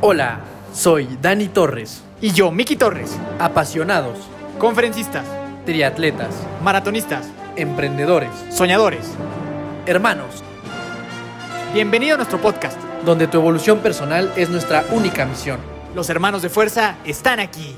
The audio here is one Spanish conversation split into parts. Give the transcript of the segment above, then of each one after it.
Hola, soy Dani Torres. Y yo, Miki Torres. Apasionados, Conferencistas, triatletas, maratonistas, emprendedores, soñadores. hermanos, Bienvenido a nuestro podcast. donde tu evolución personal es nuestra única misión. Los hermanos de fuerza están aquí.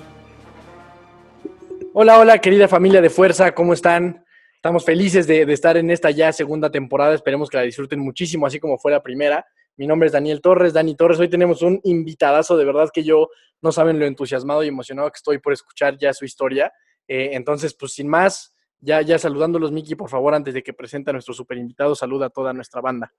Hola, hola, querida familia de Fuerza, ¿cómo están? Estamos felices de, de estar en esta ya segunda temporada. Esperemos que la disfruten muchísimo, así como fue la primera. Mi nombre es Daniel Torres, Dani Torres. Hoy tenemos un invitadazo, de verdad que yo no saben lo entusiasmado y emocionado que estoy por escuchar ya su historia. Eh, entonces, pues sin más, ya, ya saludándolos, Miki, por favor, antes de que presente a nuestro super invitado, saluda a toda nuestra banda.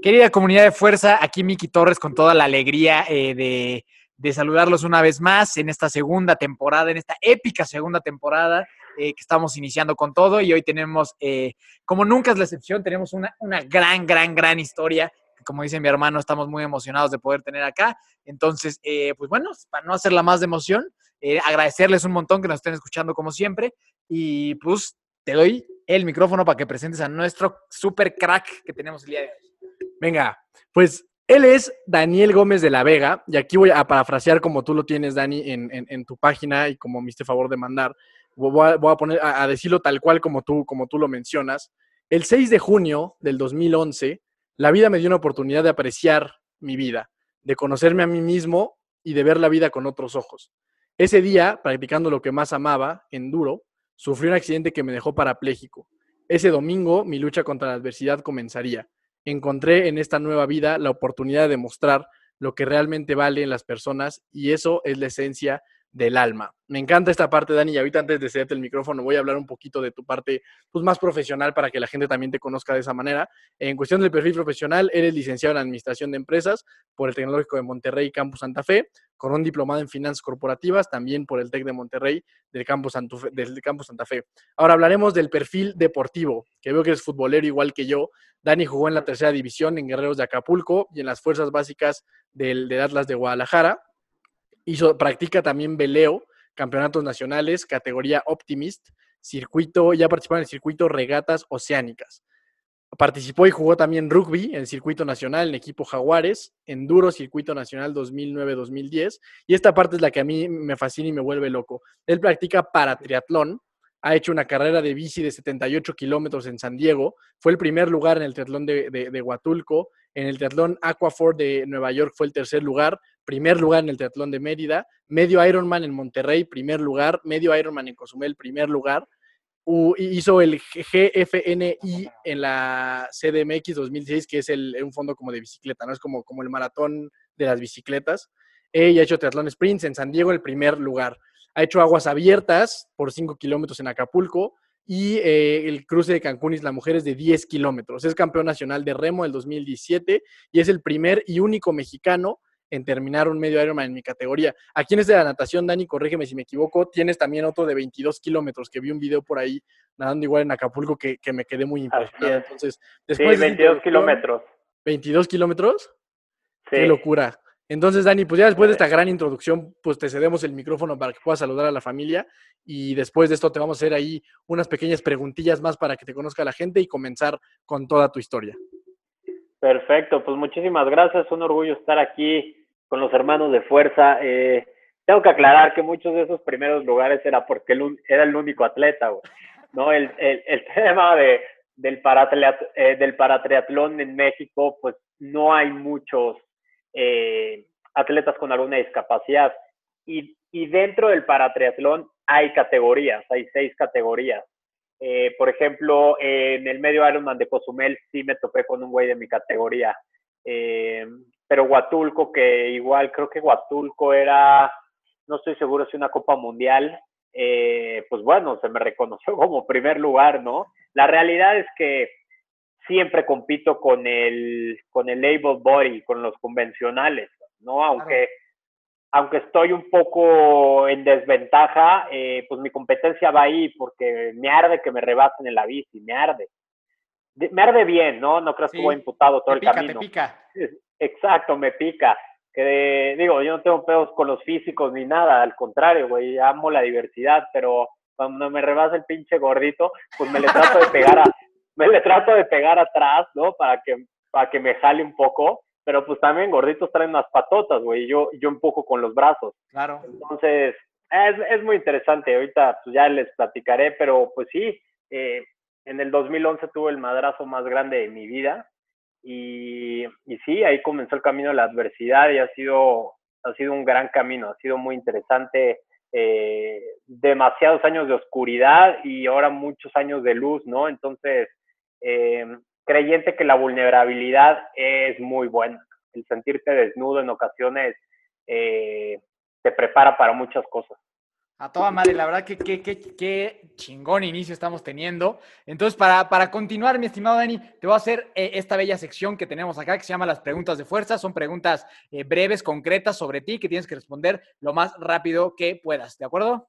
Querida comunidad de fuerza, aquí Miki Torres con toda la alegría eh, de, de saludarlos una vez más en esta segunda temporada, en esta épica segunda temporada eh, que estamos iniciando con todo y hoy tenemos, eh, como nunca es la excepción, tenemos una, una gran, gran, gran historia. Como dice mi hermano, estamos muy emocionados de poder tener acá. Entonces, eh, pues bueno, para no hacerla más de emoción, eh, agradecerles un montón que nos estén escuchando como siempre y pues te doy el micrófono para que presentes a nuestro super crack que tenemos el día de hoy. Venga, pues él es Daniel Gómez de la Vega, y aquí voy a parafrasear como tú lo tienes, Dani, en, tu página y como me hiciste favor de mandar. Voy a, voy a poner a, a decirlo tal cual como tú, como tú lo mencionas. El 6 de junio del 2011, la vida me dio una oportunidad de apreciar mi vida, de conocerme a mí mismo y de ver la vida con otros ojos. Ese día, practicando lo que más amaba, enduro, sufrí un accidente que me dejó parapléjico. Ese domingo, mi lucha contra la adversidad comenzaría encontré en esta nueva vida la oportunidad de mostrar lo que realmente vale en las personas y eso es la esencia del alma. Me encanta esta parte, Dani, y ahorita antes de cederte el micrófono voy a hablar un poquito de tu parte pues, más profesional para que la gente también te conozca de esa manera. En cuestión del perfil profesional, eres licenciado en Administración de Empresas por el Tecnológico de Monterrey, Campus Santa Fe, con un diplomado en Finanzas Corporativas, también por el TEC de Monterrey, del Campus, Santu- del Santa Fe. Ahora hablaremos del perfil deportivo, que veo que eres futbolero igual que yo. Dani jugó en la tercera división en Guerreros de Acapulco y en las fuerzas básicas del Atlas de Guadalajara. Practica también veleo, campeonatos nacionales, categoría Optimist, circuito, ya participó en el circuito Regatas Oceánicas. Participó y jugó también rugby en el circuito nacional, en equipo Jaguares, enduro, circuito nacional 2009-2010. Y esta parte es la que a mí me fascina y me vuelve loco. Él practica para triatlón, ha hecho una carrera de bici de 78 kilómetros en San Diego, fue el primer lugar en el triatlón de, de, de Huatulco, en el triatlón Aquafor de Nueva York fue el tercer lugar, primer lugar en el triatlón de Mérida, medio Ironman en Monterrey, primer lugar, medio Ironman en Cozumel, primer lugar, U- hizo el GFNI en la CDMX 2016, que es un fondo como de bicicleta, ¿no? Es como, como el maratón de las bicicletas. Ella ha hecho triatlón sprints en San Diego, el primer lugar. Ha hecho aguas abiertas por 5 kilómetros en Acapulco y eh, el cruce de Cancún Isla Mujeres de 10 kilómetros. Es campeón nacional de remo del 2017 y es el primer y único mexicano en terminar un medio Ironman en mi categoría. Aquí en este de la natación, Dani, corrígeme si me equivoco, tienes también otro de 22 kilómetros que vi un video por ahí nadando igual en Acapulco que, que me quedé muy impresionado. es. Entonces, Sí, después de esa 22 introducción, kilómetros. 22 kilómetros. Sí. Qué locura. Entonces, Dani, pues ya después de esta gran introducción, pues te cedemos el micrófono para que puedas saludar a la familia y después de esto te vamos a hacer ahí unas pequeñas preguntillas más para que te conozca la gente y comenzar con toda tu historia. Perfecto, pues muchísimas gracias. Un orgullo estar aquí con los hermanos de fuerza. Eh, tengo que aclarar que muchos de esos primeros lugares era porque el era el único atleta. ¿no? El, tema de, del, paratleat- eh, del paratriatlón en México, pues no hay muchos eh, atletas con alguna discapacidad. Y, y dentro del paratriatlón hay categorías, hay seis categorías. Eh, por ejemplo, en el medio Ironman de Cozumel sí me topé con un güey de mi categoría. Eh, pero Huatulco, que igual creo que Huatulco era, no estoy seguro si una Copa Mundial, eh, pues bueno, se me reconoció como primer lugar, ¿no? La realidad es que siempre compito con el, con el able body, con los convencionales, ¿no? Aunque, aunque estoy un poco en desventaja, eh, pues mi competencia va ahí porque me arde que me rebasen en la bici, me arde. De- me arde bien, ¿no? No creo Sí. que voy imputado todo el pica, camino. te pica. Exacto, me pica. Que digo, yo no tengo pedos con los físicos ni nada, al contrario, güey, amo la diversidad, pero cuando me rebasa el pinche gordito, pues me le trato de pegar a, me le trato de pegar atrás, ¿no? Para que, para que me jale un poco. Pero pues también gorditos traen unas patotas, güey, yo, yo empujo con los brazos. Claro. Entonces, es, es muy interesante, ahorita pues ya les platicaré, pero pues sí, eh, en el 2011 tuve el madrazo más grande de mi vida y, y sí, ahí comenzó el camino de la adversidad y ha sido, ha sido un gran camino, ha sido muy interesante, eh, demasiados años de oscuridad y ahora muchos años de luz, ¿no? Entonces, eh, creyente que la vulnerabilidad es muy buena. El sentirte desnudo en ocasiones eh, te prepara para muchas cosas. A toda madre, la verdad que qué chingón inicio estamos teniendo. Entonces, para, para, continuar, mi estimado Dani, te voy a hacer eh, esta bella sección que tenemos acá que se llama las preguntas de fuerza. Son preguntas eh, breves, concretas sobre ti que tienes que responder lo más rápido que puedas. ¿De acuerdo?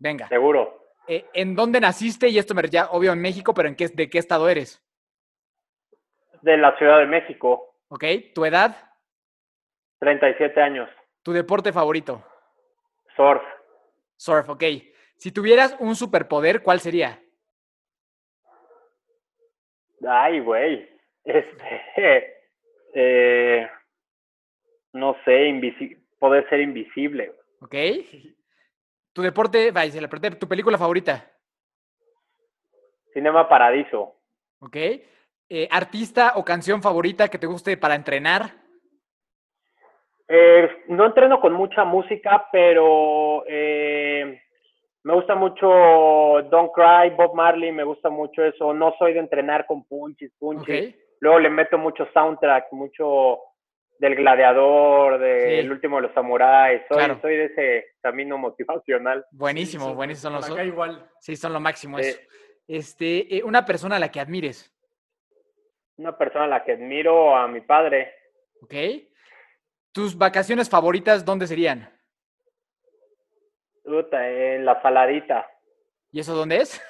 Venga. Seguro. Eh, ¿En dónde naciste? Y esto me ya obvio en México, pero ¿en qué, de qué estado eres? De la Ciudad de México. Ok. ¿Tu edad? 37 años. ¿Tu deporte favorito? Surf. Surf, ok. Si tuvieras un superpoder, ¿cuál sería? Ay, güey. Este. Eh, no sé, poder ser invisible. Ok. Tu deporte, vaya, se la tu película favorita. Cinema Paradiso. Ok. Eh, ¿Artista o canción favorita que te guste para entrenar? Eh, no entreno con mucha música, pero eh, me gusta mucho Don't Cry, Bob Marley, me gusta mucho eso. No soy de entrenar con punches, punches. Luego le meto mucho soundtrack, mucho del gladiador, del último de los samuráis. Soy, soy de ese camino motivacional. Buenísimo, buenísimo. Son los, acá igual. Sí, son lo máximo eso. Este, eh, una persona a la que admires. Una persona a la que admiro a mi padre. Ok. ¿Tus vacaciones favoritas dónde serían? Puta, en La Saladita. ¿Y eso dónde es?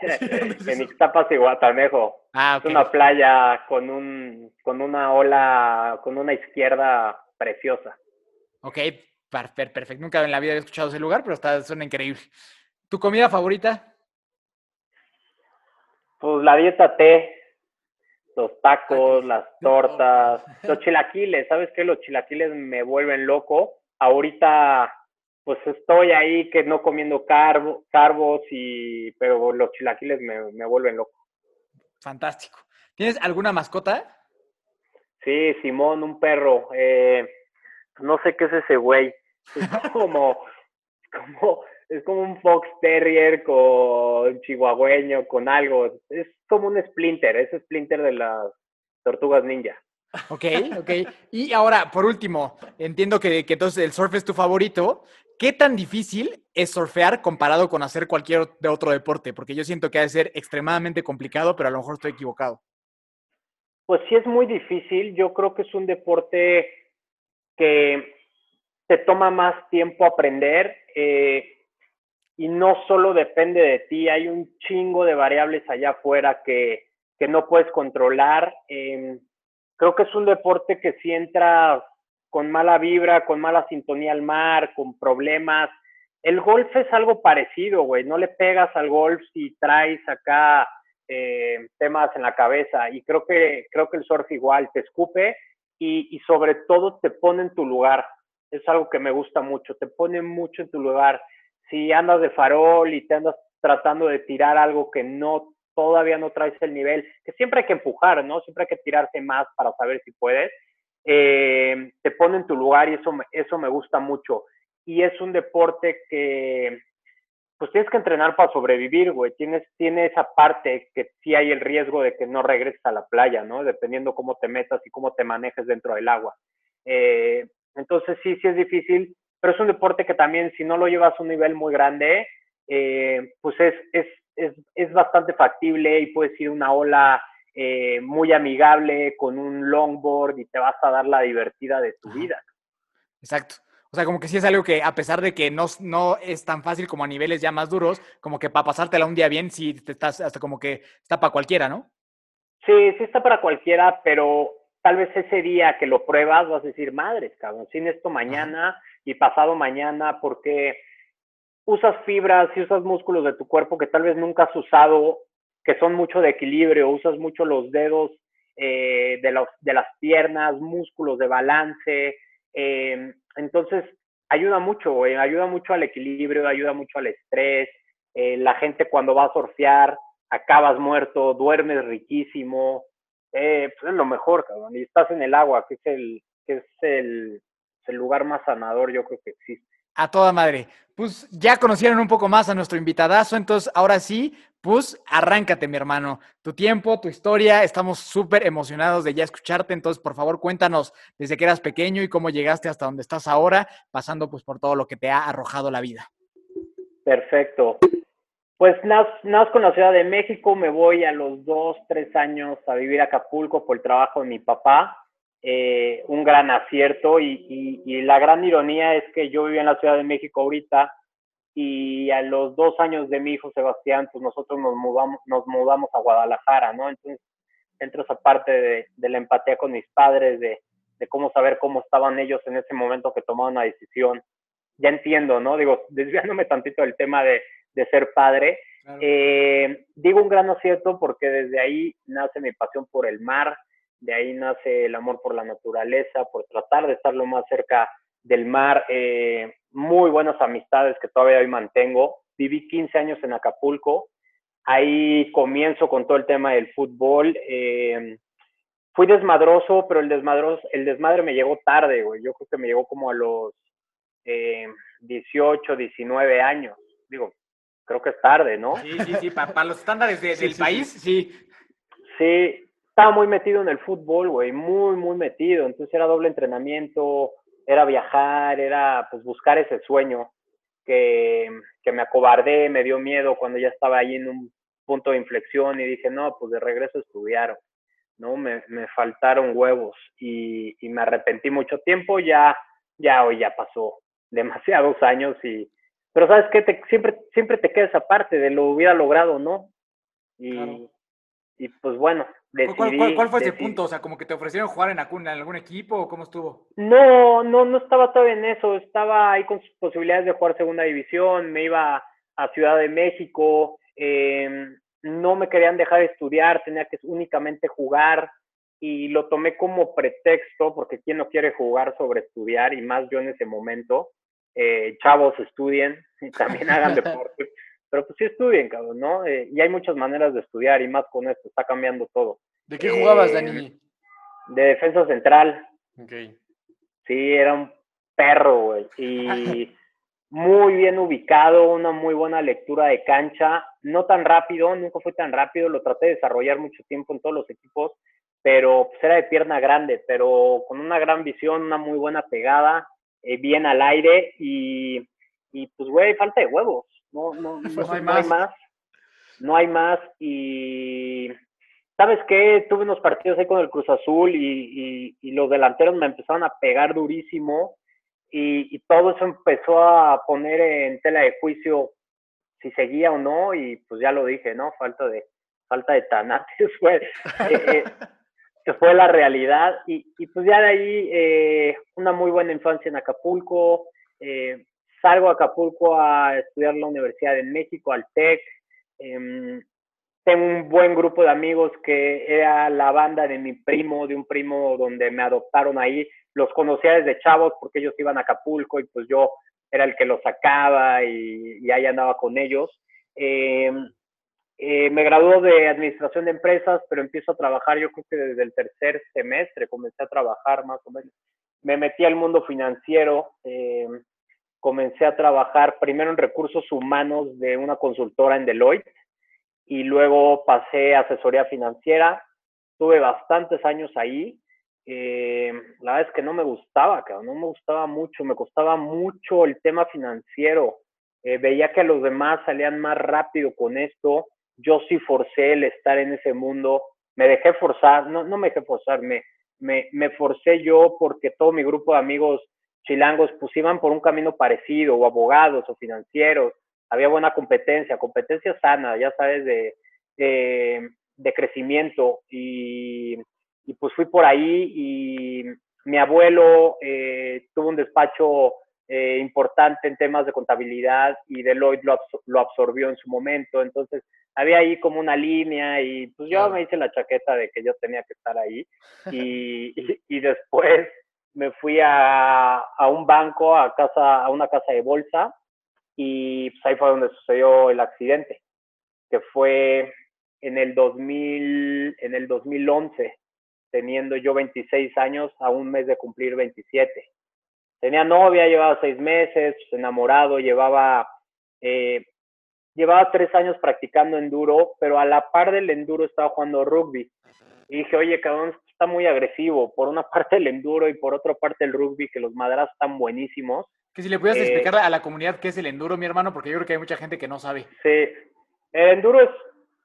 en Ixtapas y Guatanejo. Ah, Es una playa con un con una ola, con una izquierda preciosa. Ok, perfecto. Nunca en la vida había escuchado ese lugar, pero está, suena increíble. ¿Tu comida favorita? Pues la dieta T, los tacos, las tortas, los chilaquiles, ¿sabes qué? Los chilaquiles me vuelven loco. Ahorita, pues estoy ahí que no comiendo carbo, carbos, y, pero los chilaquiles me, me vuelven loco. Fantástico. ¿Tienes alguna mascota? Sí, Simón, un perro. Eh, no sé qué es ese güey. Es como, como, es como un fox terrier con chihuahueño, con algo. Es como un splinter, es splinter de las tortugas ninja. Ok, ok. Y ahora, por último, entiendo que, que entonces el surf es tu favorito. ¿Qué tan difícil es surfear comparado con hacer cualquier de otro deporte? Porque yo siento que ha de ser extremadamente complicado, pero a lo mejor estoy equivocado. Pues sí es muy difícil. Yo creo que es un deporte que te toma más tiempo aprender eh, y no solo depende de ti. Hay un chingo de variables allá afuera que, que no puedes controlar. Eh, creo que es un deporte que si entra con mala vibra, con mala sintonía al mar, con problemas. El golf es algo parecido, güey. No le pegas al golf si traes acá eh, temas en la cabeza. Y creo que, creo que el surf igual te escupe y, y sobre todo te pone en tu lugar. Es algo que me gusta mucho, te pone mucho en tu lugar. Si andas de farol y te andas tratando de tirar algo que no todavía no traes el nivel, que siempre hay que empujar, ¿no? Siempre hay que tirarse más para saber si puedes. Eh, te pone en tu lugar y eso, eso me gusta mucho. Y es un deporte que, pues tienes que entrenar para sobrevivir, güey. Tienes, tiene esa parte que sí hay el riesgo de que no regreses a la playa, ¿no? Dependiendo cómo te metas y cómo te manejes dentro del agua. Eh, entonces sí, sí es difícil, pero es un deporte que también si no lo llevas a un nivel muy grande, eh, pues es, es, es, es, bastante factible y puedes ir una ola eh, muy amigable con un longboard y te vas a dar la divertida de tu vida. Exacto. O sea, como que sí es algo que a pesar de que no, no es tan fácil como a niveles ya más duros, como que para pasártela un día bien, sí te estás hasta como que está para cualquiera, ¿no? Sí, sí está para cualquiera, pero tal vez ese día que lo pruebas vas a decir, madres, cabrón, sin esto mañana Ajá. y pasado mañana, porque usas fibras y usas músculos de tu cuerpo que tal vez nunca has usado, que son mucho de equilibrio, usas mucho los dedos eh, de, las piernas, músculos de balance. Eh, entonces, ayuda mucho, ayuda mucho al equilibrio, ayuda mucho al estrés. Eh, la gente cuando va a surfear, acabas muerto, duermes riquísimo. pues es lo mejor, cabrón. Y estás en el agua, que es el, que es el lugar más sanador, yo creo que existe. A toda madre. Pues ya conocieron un poco más a nuestro invitadazo, entonces ahora sí, pues arráncate, mi hermano. Tu tiempo, tu historia, estamos súper emocionados de ya escucharte, entonces por favor cuéntanos desde que eras pequeño y cómo llegaste hasta donde estás ahora, pasando pues por todo lo que te ha arrojado la vida. Perfecto. Pues nazco en la Ciudad de México, me voy a los dos, tres años a vivir a Acapulco por el trabajo de mi papá. Eh, un gran acierto y, la gran ironía es que yo vivía en la Ciudad de México ahorita y a los dos años de mi hijo Sebastián, pues nosotros nos mudamos, nos mudamos a Guadalajara, ¿no? Entonces entro esa parte de, de la empatía con mis padres, de, de, cómo saber cómo estaban ellos en ese momento que tomaban una decisión. Ya entiendo, ¿no? Digo, desviándome tantito del tema de, de ser padre, eh, digo un gran acierto porque desde ahí nace mi pasión por el mar, de ahí nace el amor por la naturaleza, por tratar de estar lo más cerca del mar, eh, muy buenas amistades que todavía hoy mantengo. Viví 15 años en Acapulco, ahí comienzo con todo el tema del fútbol. Eh, fui desmadroso, pero el, desmadroso, el desmadre me llegó tarde, güey. Yo creo que me llegó como a los 18, eh, 19 años. Digo, creo que es tarde, ¿no? Sí, sí, sí, para los estándares del país, sí. Sí, estaba muy metido en el fútbol, güey, muy, muy metido. Entonces era doble entrenamiento, era viajar, era pues buscar ese sueño que, que me acobardé, me dio miedo cuando ya estaba ahí en un punto de inflexión y dije, no, pues de regreso a estudiar, ¿no? Me, me faltaron huevos y, y, me arrepentí mucho tiempo, ya, ya hoy ya pasó demasiados años y, pero sabes que siempre, siempre te queda esa parte de lo hubiera logrado, ¿no? Y, y pues bueno, decidí, ¿Cuál, fue ese punto? O sea, como que te ofrecieron jugar en, en algún equipo o cómo estuvo? No, no, no estaba todavía en eso. Estaba ahí con sus posibilidades de jugar segunda división. Me iba a Ciudad de México. Em, no me querían dejar estudiar. Tenía que únicamente jugar. Y lo tomé como pretexto, porque quién no quiere jugar sobre estudiar, y más yo en ese momento. Eh, chavos, estudien y también hagan deporte pero pues sí estudien, cabrón, ¿no? Eh, y hay muchas maneras de estudiar y más con esto, está cambiando todo. ¿De qué jugabas, Dani? Eh, de defensa central. Ok. Sí, era un perro, güey. Y muy bien ubicado, una muy buena lectura de cancha. No tan rápido, nunca fue tan rápido, lo traté de desarrollar mucho tiempo en todos los equipos, pero pues era de pierna grande, pero con una gran visión, una muy buena pegada, eh, bien al aire y, y pues, güey, falta de huevos no, no, no, hay, más. No hay más. Y ¿sabes qué? Tuve unos partidos ahí con el Cruz Azul y, y, los delanteros me empezaron a pegar durísimo y, y, todo eso empezó a poner en tela de juicio si seguía o no y pues ya lo dije, ¿no? Falta de falta de tanates fue, eh, eh, fue la realidad y, y, pues ya de ahí eh, una muy buena infancia en Acapulco, eh, salgo a Acapulco a estudiar la Universidad de México, al TEC. Em, tengo un buen grupo de amigos que era la banda de mi primo, de un primo donde me adoptaron ahí. Los conocía desde chavos porque ellos iban a Acapulco y pues yo era el que los sacaba y, ahí andaba con ellos. Em, eh, me graduó de administración de empresas, pero empiezo a trabajar, yo creo que desde el tercer semestre comencé a trabajar más o menos. Me metí al mundo financiero, eh, comencé a trabajar primero en recursos humanos de una consultora en Deloitte y luego pasé a asesoría financiera. Tuve bastantes años ahí. Eh, la verdad es que no me gustaba, no me gustaba mucho, me costaba mucho el tema financiero. Eh, veía que los demás salían más rápido con esto. Yo sí forcé el estar en ese mundo. Me dejé forzar, no, no me dejé forzar, me, me, me forcé yo porque todo mi grupo de amigos chilangos pues iban por un camino parecido, o abogados o financieros, había buena competencia, competencia sana, ya sabes, de, de, crecimiento y, y, pues fui por ahí y mi abuelo eh, tuvo un despacho eh, importante en temas de contabilidad y Deloitte lo, lo, absorbió en su momento. Entonces, había ahí como una línea y pues yo me hice la chaqueta de que yo tenía que estar ahí. Y, y, después me fui a, a, un banco, a, casa, a una casa de bolsa y pues ahí fue donde sucedió el accidente, que fue en el 2000, en el 2011, teniendo yo 26 años a un mes de cumplir 27 tenía novia, llevaba seis meses, enamorado, llevaba, eh, llevaba tres años practicando enduro, pero a la par del enduro estaba jugando rugby. Y dije, oye, cabrón, está muy agresivo. Por una parte el enduro y por otra parte el rugby, que los madras están buenísimos. Que si le pudieras eh, explicar a la comunidad qué es el enduro, mi hermano, porque yo creo que hay mucha gente que no sabe. Sí, el enduro es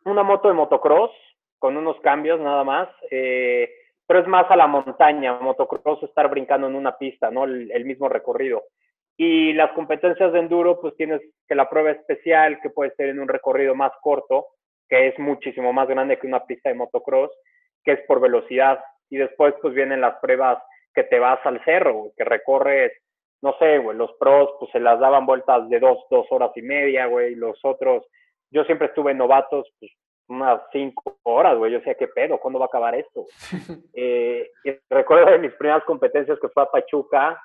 una moto de motocross con unos cambios nada más. Eh, pero es más a la montaña, motocross, estar brincando en una pista, ¿no? El, mismo recorrido. Y las competencias de enduro, pues tienes que la prueba especial, que puede ser en un recorrido más corto, que es muchísimo más grande que una pista de motocross, que es por velocidad. Y después, pues vienen las pruebas que te vas al cerro, que recorres, no sé, güey, los pros, pues se las daban vueltas de dos, dos horas y media, güey, los otros, yo siempre estuve novatos, pues unas cinco horas, güey. Yo decía, ¿qué pedo? ¿Cuándo va a acabar esto? eh, recuerdo de mis primeras competencias que fue a Pachuca.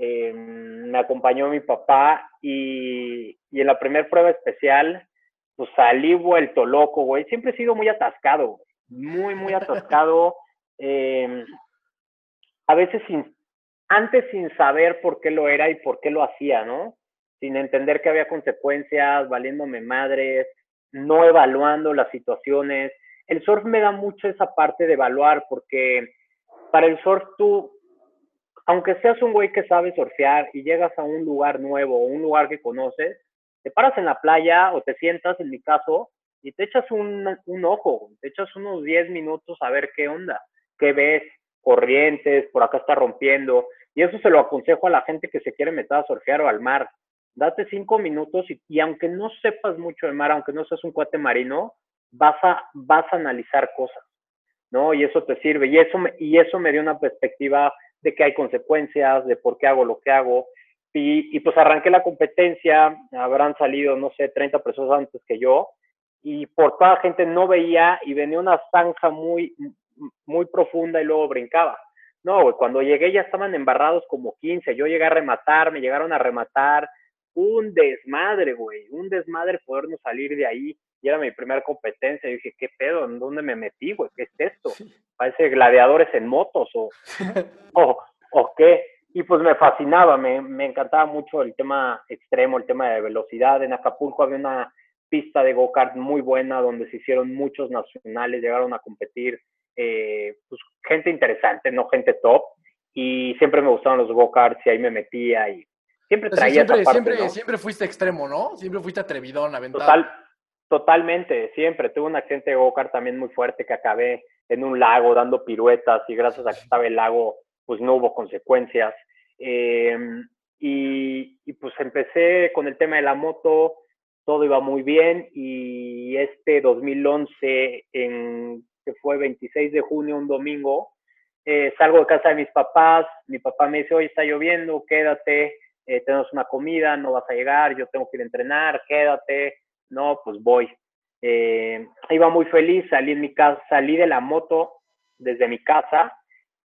Eh, me acompañó mi papá y, y en la primera prueba especial, pues salí vuelto loco, güey. Siempre he sido muy atascado, muy, muy atascado. Eh, a veces sin, antes sin saber por qué lo era y por qué lo hacía, ¿no? Sin entender que había consecuencias, valiéndome madres, no evaluando las situaciones. El surf me da mucho esa parte de evaluar porque para el surf tú, aunque seas un güey que sabe surfear y llegas a un lugar nuevo o un lugar que conoces, te paras en la playa o te sientas, en mi caso, y te echas un, un ojo, te echas unos 10 minutos a ver qué onda, qué ves, corrientes, por acá está rompiendo. Y eso se lo aconsejo a la gente que se quiere meter a surfear o al mar date cinco minutos y, aunque no sepas mucho de mar, aunque no seas un cuate marino, vas a, vas a analizar cosas, ¿no? Y eso te sirve. Y eso, me, y eso me dio una perspectiva de que hay consecuencias, de por qué hago lo que hago. Y, pues arranqué la competencia, habrán salido, no sé, 30 personas antes que yo, y por toda la gente no veía y venía una zanja muy, muy profunda y luego brincaba. No, cuando llegué ya estaban embarrados como 15, yo llegué a rematar, me llegaron a rematar, un desmadre, güey, un desmadre podernos salir de ahí. Y era mi primera competencia. Y dije, ¿qué pedo? ¿En dónde me metí, güey? ¿Qué es esto? Parece gladiadores en motos o, o, o qué. Y pues me fascinaba, me, me encantaba mucho el tema extremo, el tema de velocidad. En Acapulco había una pista de go-kart muy buena donde se hicieron muchos nacionales, llegaron a competir eh, pues, gente interesante, no gente top. Y siempre me gustaban los go-karts y ahí me metía y siempre traía siempre, esa siempre, siempre fuiste extremo, ¿no? Siempre fuiste atrevidón, aventado. Total, totalmente, siempre. Tuve un accidente de go-kart también muy fuerte que acabé en un lago dando piruetas y gracias a que estaba el lago, pues no hubo consecuencias. Em, y, y, pues empecé con el tema de la moto, todo iba muy bien y este 2011, en, que fue 26 de junio, un domingo, eh, salgo de casa de mis papás, mi papá me dice, hoy está lloviendo, quédate, eh, tenemos una comida, no vas a llegar, yo tengo que ir a entrenar, quédate, no, pues voy. Eh, iba muy feliz, salí, en mi casa, salí de la moto desde mi casa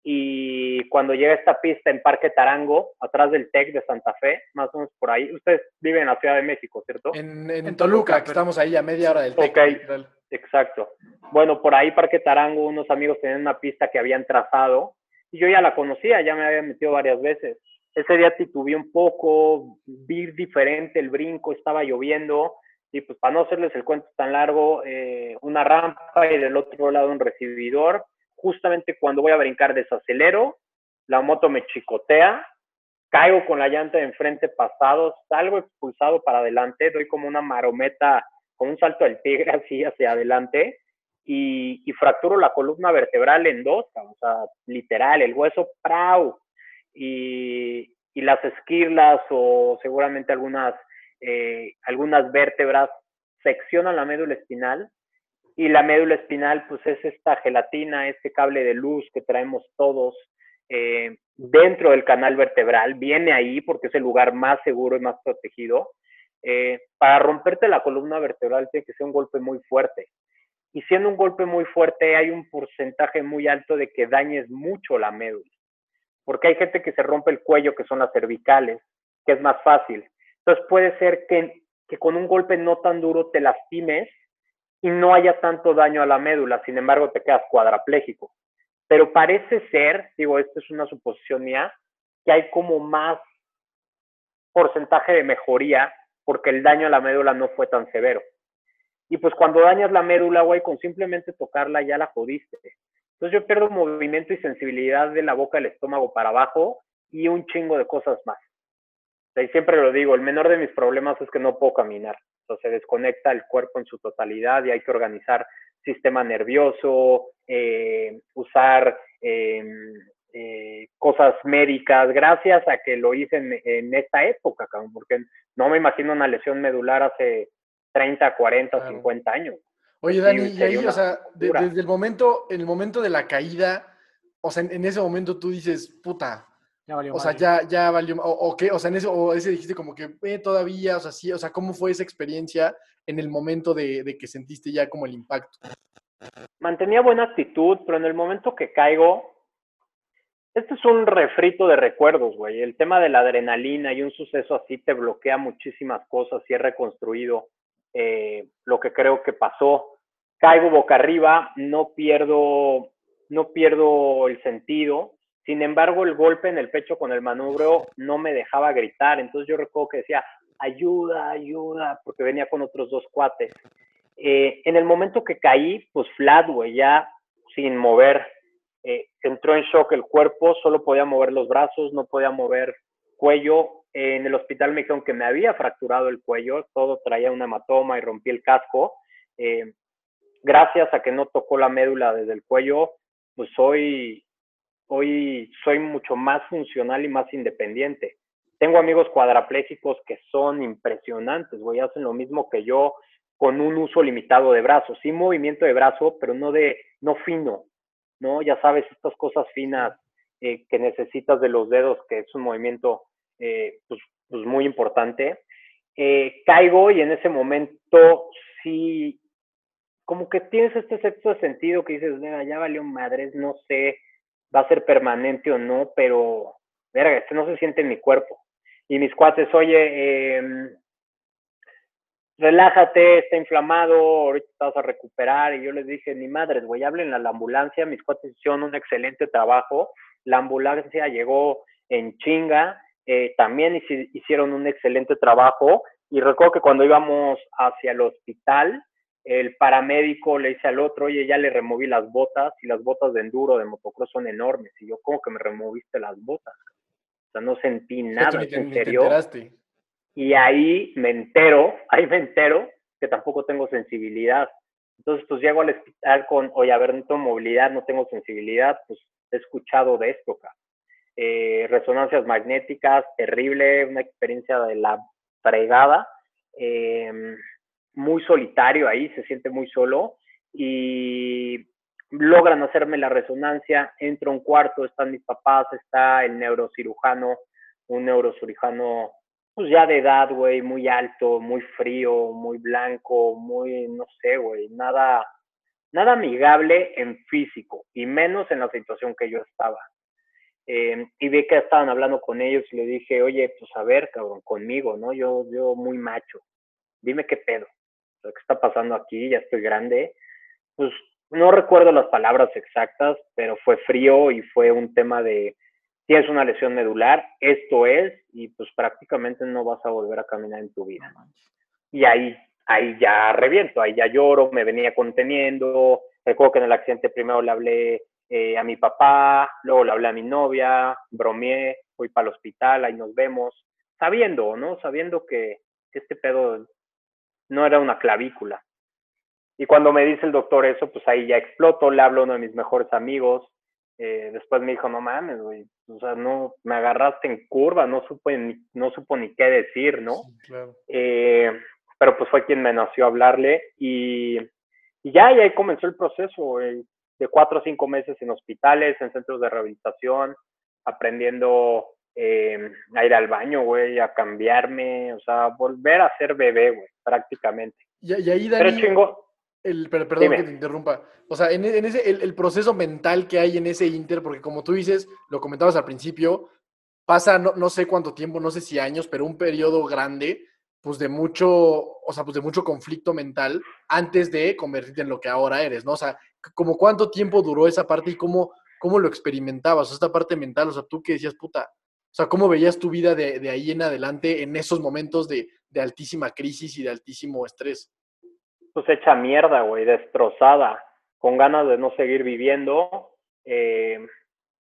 y cuando llegué a esta pista en Parque Tarango, atrás del TEC de Santa Fe, más o menos por ahí, ustedes viven en la Ciudad de México, ¿cierto? En, Toluca, que estamos ahí a media hora del TEC. Ok, exacto. Bueno, por ahí Parque Tarango, unos amigos tenían una pista que habían trazado y yo ya la conocía, ya me había metido varias veces. Ese día titubeé un poco, vi diferente el brinco, estaba lloviendo y pues para no hacerles el cuento tan largo, eh, una rampa y del otro lado un recibidor. Justamente cuando voy a brincar desacelero, la moto me chicotea, caigo con la llanta de enfrente pasado, salgo expulsado para adelante, doy como una marometa, con un salto del tigre así hacia adelante y, fracturo la columna vertebral en dos, o sea, literal, el hueso prau y, y las esquirlas o seguramente algunas, eh, algunas vértebras seccionan la médula espinal y la médula espinal pues es esta gelatina, este cable de luz que traemos todos eh, dentro del canal vertebral, viene ahí porque es el lugar más seguro y más protegido. Eh, para romperte la columna vertebral tiene que ser un golpe muy fuerte. Y siendo un golpe muy fuerte, hay un porcentaje muy alto de que dañes mucho la médula. Porque hay gente que se rompe el cuello, que son las cervicales, que es más fácil. Entonces puede ser que, que con un golpe no tan duro te lastimes y no haya tanto daño a la médula, sin embargo te quedas cuadraplégico. Pero parece ser, digo, esto es una suposición mía, que hay como más porcentaje de mejoría porque el daño a la médula no fue tan severo. Y pues cuando dañas la médula, güey, con simplemente tocarla ya la jodiste. Entonces yo pierdo movimiento y sensibilidad de la boca del estómago para abajo y un chingo de cosas más. Y siempre lo digo, el menor de mis problemas es que no puedo caminar. Entonces se desconecta el cuerpo en su totalidad y hay que organizar sistema nervioso, eh, usar em, eh, cosas médicas, gracias a que lo hice en, esta época, porque no me imagino una lesión medular hace 30, 40, 50 años. Oye, Dani, y ahí, o sea, desde el momento, en el momento de la caída, o sea, en, ese momento tú dices, puta, ya valió o sea, ya, ya valió, o, qué, o sea, en ese, o ese dijiste como que eh, todavía, o sea, sí, o sea, ¿cómo fue esa experiencia en el momento de, de que sentiste ya como el impacto? Mantenía buena actitud, pero en el momento que caigo, este es un refrito de recuerdos, güey. El tema de la adrenalina y un suceso así te bloquea muchísimas cosas y he reconstruido eh, lo que creo que pasó. Caigo boca arriba, no pierdo, no pierdo el sentido. Sin embargo, el golpe en el pecho con el manubrio no me dejaba gritar. Entonces yo recuerdo que decía, ayuda, ayuda, porque venía con otros dos cuates. Eh, en el momento que caí, pues flat, ya sin mover eh, entró en shock el cuerpo, solo podía mover los brazos, no podía mover cuello. en el hospital me dijeron que me había fracturado el cuello, todo traía un hematoma y rompí el casco. Eh, gracias a que no tocó la médula desde el cuello, pues hoy, hoy soy mucho más funcional y más independiente. Tengo amigos cuadraplégicos que son impresionantes, güey, hacen lo mismo que yo con un uso limitado de brazos, sí movimiento de brazo, pero no de, no fino, ¿no? Ya sabes, estas cosas finas eh, que necesitas de los dedos, que es un movimiento eh, pues, pues, muy importante. Eh, caigo y en ese momento sí, como que tienes este sexto sentido que dices, mira, ya valió madres, no sé, va a ser permanente o no, pero, verga, este no se siente en mi cuerpo. Y mis cuates, oye, eh, relájate, está inflamado, ahorita te vas a recuperar. Y yo les dije, ni madres, güey, hablen a la ambulancia. Mis cuates hicieron un excelente trabajo. La ambulancia llegó en chinga. Eh, también hicieron un excelente trabajo. Y recuerdo que cuando íbamos hacia el hospital, el paramédico le dice al otro, oye, ya le removí las botas y las botas de enduro, de motocross son enormes. Y yo, ¿cómo que me removiste las botas? O sea, no sentí nada, ¿en serio? y ahí me entero, ahí me entero que tampoco tengo sensibilidad. Entonces, pues llego al hospital con, oye, a ver, no tengo movilidad, no tengo sensibilidad, pues he escuchado de esto, acá. Eh, resonancias magnéticas, terrible, una experiencia de la fregada, em, muy solitario ahí, se siente muy solo y logran hacerme la resonancia, entro a un cuarto, están mis papás, está el neurocirujano, un neurocirujano pues ya de edad, güey, muy alto, muy frío, muy blanco, muy, no sé, güey, nada, nada amigable en físico y menos en la situación que yo estaba. Em, y vi que estaban hablando con ellos y le dije, oye, pues a ver, cabrón, conmigo, ¿no? Yo, yo muy macho, dime qué pedo, lo que está pasando aquí, ya estoy grande. Pues no recuerdo las palabras exactas, pero fue frío y fue un tema de, tienes una lesión medular, esto es, y pues prácticamente no vas a volver a caminar en tu vida. Y ahí, ahí ya reviento, ahí ya lloro, me venía conteniendo, recuerdo que en el accidente primero le hablé eh, a mi papá, luego le hablé a mi novia, bromeé, fui para el hospital, ahí nos vemos, sabiendo, ¿no? Sabiendo que este pedo no era una clavícula. Y cuando me dice el doctor eso, pues ahí ya exploto, le hablo a uno de mis mejores amigos, eh, después me dijo, no mames, güey, o sea, no, me agarraste en curva, no supo ni, no supo ni qué decir, ¿no? Eh, pero pues fue quien me nació a hablarle y, y ya, y ahí comenzó el proceso de cuatro o cinco meses en hospitales, en centros de rehabilitación, aprendiendo eh, a ir al baño, güey, a cambiarme, o sea, volver a ser bebé, güey, prácticamente. Y, y ahí, Pero Dani, chingo, el, per- perdón Dime. que te interrumpa. O sea, en, e- en ese, el, el proceso mental que hay en ese Inter, porque como tú dices, lo comentabas al principio, pasa no, no sé cuánto tiempo, no sé si años, pero un periodo grande, pues de mucho, o sea, pues de mucho conflicto mental antes de convertirte en lo que ahora eres, ¿no? O sea, como cuánto tiempo duró esa parte y cómo, cómo lo experimentabas, esta parte mental, o sea, tú que decías, puta, o sea, cómo veías tu vida de, ahí en adelante en esos momentos de, altísima crisis y de altísimo estrés. pues hecha mierda, güey, destrozada, con ganas de no seguir viviendo, eh,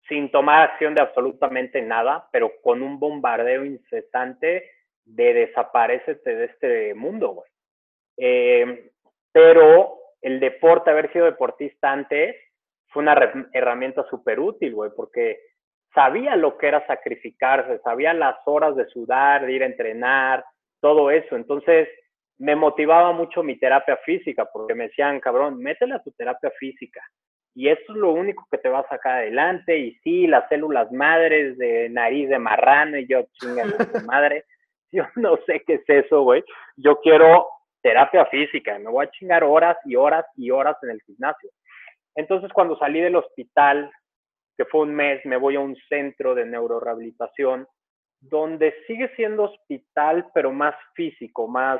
sin tomar acción de absolutamente nada, pero con un bombardeo incesante de desaparecete de este mundo, güey. Eh, pero el deporte, haber sido deportista antes, fue una herramienta súper útil, güey, porque sabía lo que era sacrificarse, sabía las horas de sudar, de ir a entrenar, todo eso. Entonces, me motivaba mucho mi terapia física, porque me decían, cabrón, métele a tu terapia física. Y eso es lo único que te va a sacar adelante. Y sí, las células madres de nariz de marrano, y yo, chinga madre. Yo no sé qué es eso, güey. Yo quiero terapia física. Me voy a chingar horas y horas y horas en el gimnasio. Entonces, cuando salí del hospital, que fue un mes, me voy a un centro de neurorehabilitación, donde sigue siendo hospital, pero más físico, más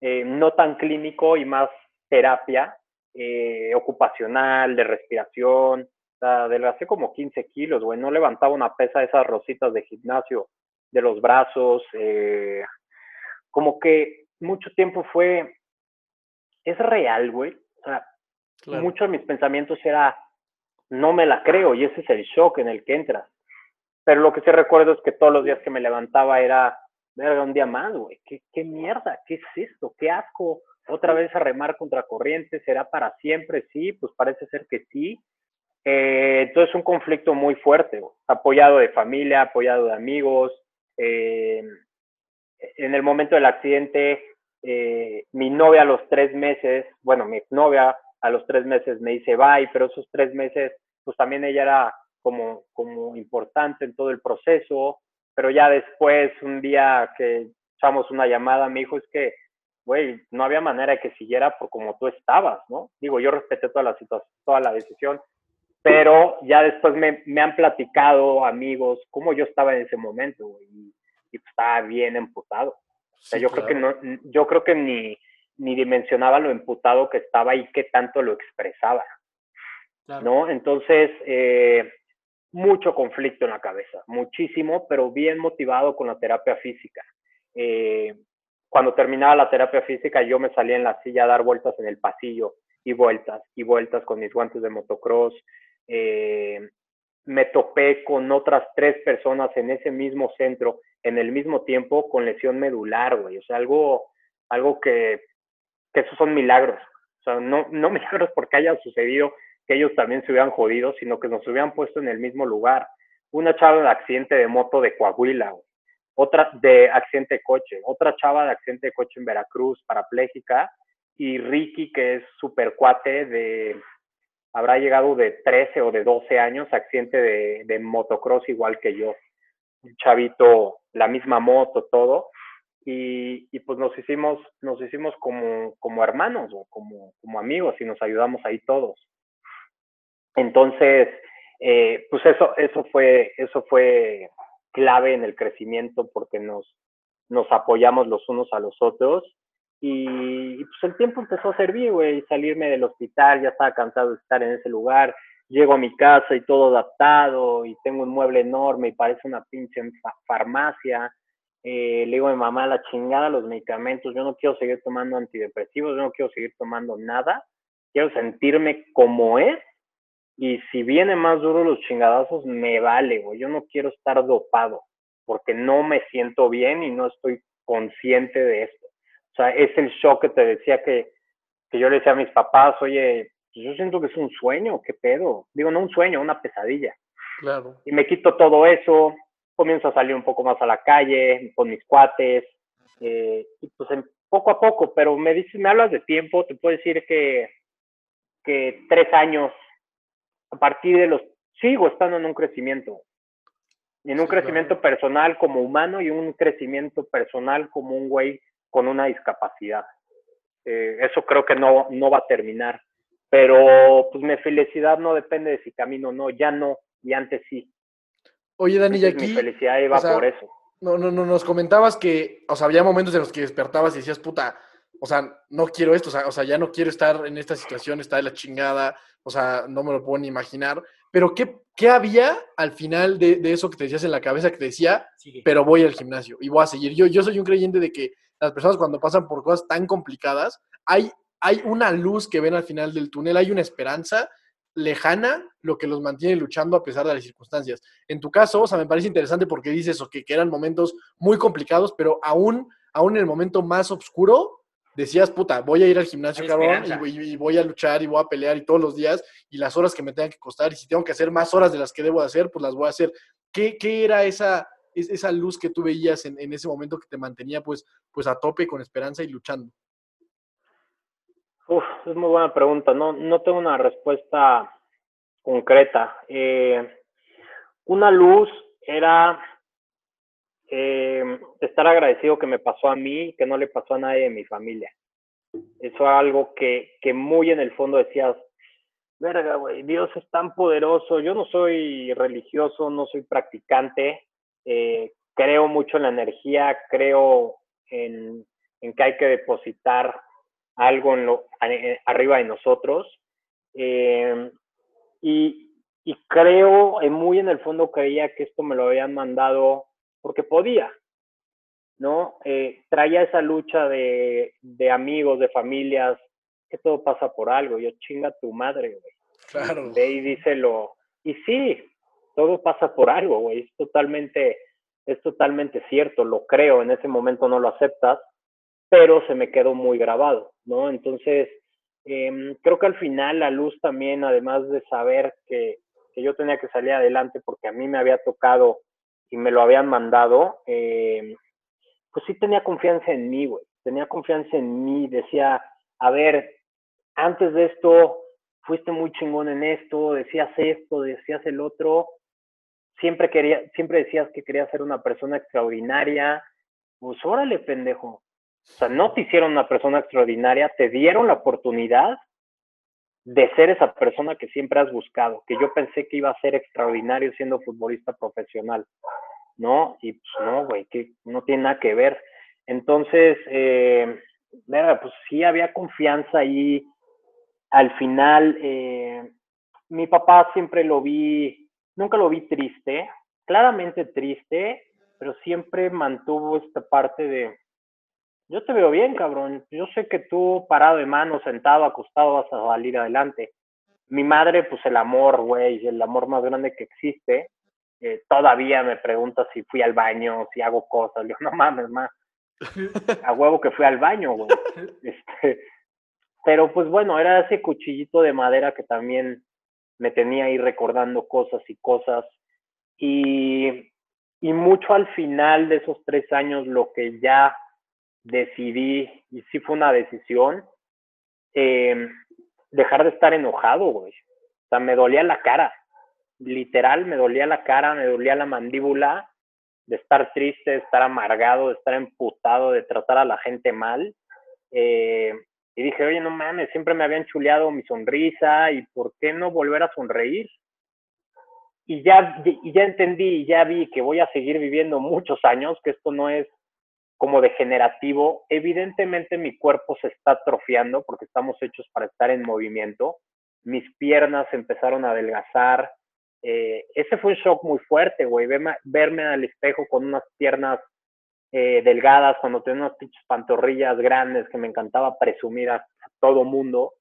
eh, no tan clínico y más terapia eh, ocupacional, de respiración. O sea, adelgacé como 15 kilos, güey. No levantaba una pesa de esas rositas de gimnasio de los brazos. eh, como que mucho tiempo fue. Es real, güey. O sea, Claro. muchos de mis pensamientos era, no me la creo, y ese es el shock en el que entras. Pero lo que sí recuerdo es que todos los días que me levantaba era, verga, un día más, güey, ¿Qué, qué mierda, qué es esto, qué asco, otra vez a remar contra corriente, ¿será para siempre? Sí, pues parece ser que sí. Eh, entonces un conflicto muy fuerte, apoyado de familia, apoyado de amigos. eh, en el momento del accidente, eh, mi novia a los tres meses, bueno, mi novia a los tres meses me dice bye, pero esos tres meses, pues también ella era como, como importante en todo el proceso, pero ya después, un día que echamos una llamada, me dijo, es que, güey, no había manera de que siguiera por como tú estabas, ¿no? Digo, yo respeté toda la situación, toda la decisión, pero ya después me, me han platicado amigos cómo yo estaba en ese momento, y, y estaba bien emputado. O sea, Sí, yo creo que claro. no, yo creo que ni, ni dimensionaba lo emputado que estaba y qué tanto lo expresaba, Claro. ¿no? Entonces, eh, mucho conflicto en la cabeza, muchísimo, pero bien motivado con la terapia física. Eh, cuando terminaba la terapia física, yo me salía en la silla a dar vueltas en el pasillo y vueltas y vueltas con mis guantes de motocross. Eh, me topé con otras tres personas en ese mismo centro en el mismo tiempo con lesión medular, güey. O sea, algo, algo que, que esos son milagros. O sea, no, no milagros porque haya sucedido que ellos también se hubieran jodido, sino que nos hubieran puesto en el mismo lugar. Una chava de accidente de moto de Coahuila, otra de accidente de coche, otra chava de accidente de coche en Veracruz, parapléjica, y Ricky, que es super cuate de, habrá llegado de 13 o de 12 años, accidente de, de motocross igual que yo. Un chavito, la misma moto, todo. Y, pues nos hicimos, nos hicimos como, como hermanos o como, como amigos y nos ayudamos ahí todos. Entonces, eh, pues eso, eso fue, eso fue clave en el crecimiento porque nos, nos apoyamos los unos a los otros y, pues el tiempo empezó a servir, güey, salirme del hospital, ya estaba cansado de estar en ese lugar, llego a mi casa y todo adaptado y tengo un mueble enorme y parece una pinche fa farmacia, eh, le digo a mi mamá, la chingada, los medicamentos, yo no quiero seguir tomando antidepresivos, yo no quiero seguir tomando nada, quiero sentirme como es y si viene más duro los chingadazos, me vale, güey. Yo no quiero estar dopado porque no me siento bien y no estoy consciente de esto. O sea, es el shock que te decía que, que yo le decía a mis papás, oye, pues yo siento que es un sueño, ¿qué pedo? Digo, no un sueño, una pesadilla. Claro. Y me quito todo eso, comienzo a salir un poco más a la calle con mis cuates, eh, y pues en, poco a poco, pero me dices, me hablas de tiempo, te puedo decir que, que tres años a partir de los, sigo estando en un crecimiento. En un crecimiento personal como humano y un crecimiento personal como un güey con una discapacidad. Eh, eso creo que no, no va a terminar. Pero pues mi felicidad no depende de si camino o no, ya no, y antes sí. Oye, Dani, y aquí. mi felicidad iba o sea, por eso. No, no, no, nos comentabas que, o sea, había momentos en los que despertabas y decías, puta, o sea, no quiero esto, o sea, o sea, ya no quiero estar en esta situación, está de la chingada, o sea, no me lo puedo ni imaginar. Pero, ¿qué, qué había al final de, de eso que te decías en la cabeza que te decía, Sigue. pero voy al gimnasio y voy a seguir? Yo, yo soy un creyente de que las personas cuando pasan por cosas tan complicadas, hay, hay una luz que ven al final del túnel, hay una esperanza lejana lo que los mantiene luchando a pesar de las circunstancias. En tu caso, o sea, me parece interesante porque dices o que, eran momentos muy complicados, pero aún, aún en el momento más oscuro, decías, puta, voy a ir al gimnasio, cabrón, y, voy- y voy a luchar y voy a pelear y todos los días y las horas que me tengan que costar y si tengo que hacer más horas de las que debo de hacer, pues las voy a hacer. ¿Qué, qué era esa, es- esa luz que tú veías en, en ese momento que te mantenía pues, pues a tope con esperanza y luchando? Es muy buena pregunta. No, no tengo una respuesta concreta. Eh, una luz era eh, estar agradecido que me pasó a mí que no le pasó a nadie de mi familia. Eso es algo que, que muy en el fondo decías, verga, güey, Dios es tan poderoso. Yo no soy religioso, no soy practicante. eh, creo mucho en la energía, creo en que hay que depositar algo en lo, a- arriba de nosotros. Eh, y, y creo, eh, muy en el fondo creía que esto me lo habían mandado porque podía, ¿no? Eh, traía esa lucha de, de amigos, de familias, que todo pasa por algo. Yo chinga tu madre, güey. Claro. Ve y díselo. Y sí, todo pasa por algo, güey. Es totalmente, es totalmente cierto, lo creo. En ese momento no lo aceptas, pero se me quedó muy grabado, ¿no? Entonces, eh, creo que al final la luz también, además de saber que, que, yo tenía que salir adelante porque a mí me había tocado y me lo habían mandado, eh, pues sí tenía confianza en mí, güey. Tenía confianza en mí. Decía, a ver, antes de esto fuiste muy chingón en esto, decías esto, decías el otro. Siempre quería, siempre decías que querías ser una persona extraordinaria. Pues órale, pendejo. O sea, no te hicieron una persona extraordinaria, te dieron la oportunidad de ser esa persona que siempre has buscado, que yo pensé que iba a ser extraordinario siendo futbolista profesional, ¿no? Y pues no, güey, que no tiene nada que ver. Entonces, eh, pues sí había confianza ahí. Al final, eh, mi papá siempre lo vi, nunca lo vi triste, claramente triste, pero siempre mantuvo esta parte de, yo te veo bien, cabrón. Yo sé que tú parado de mano, sentado, acostado, vas a salir adelante. Mi madre, pues el amor, güey, el amor más grande que existe. Eh, todavía me pregunta si fui al baño, si hago cosas. Le digo, no mames, más. A huevo que fui al baño, güey. Este, pero pues bueno, era ese cuchillito de madera que también me tenía ahí recordando cosas y cosas. Y, y mucho al final de esos tres años, lo que ya decidí, y sí fue una decisión, eh, dejar de estar enojado, güey. O sea, me dolía la cara, literal, me dolía la cara, me dolía la mandíbula de estar triste, de estar amargado, de estar emputado, de tratar a la gente mal. Eh, y dije, oye, no mames, siempre me habían chuleado mi sonrisa y ¿por qué no volver a sonreír? Y ya, y ya entendí y ya vi que voy a seguir viviendo muchos años, que esto no es como degenerativo, evidentemente mi cuerpo se está atrofiando porque estamos hechos para estar en movimiento. Mis piernas empezaron a adelgazar. Eh, ese fue un shock muy fuerte, güey. Verme, verme al espejo con unas piernas eh, delgadas, cuando tenía unas pantorrillas grandes que me encantaba presumir a, todo mundo.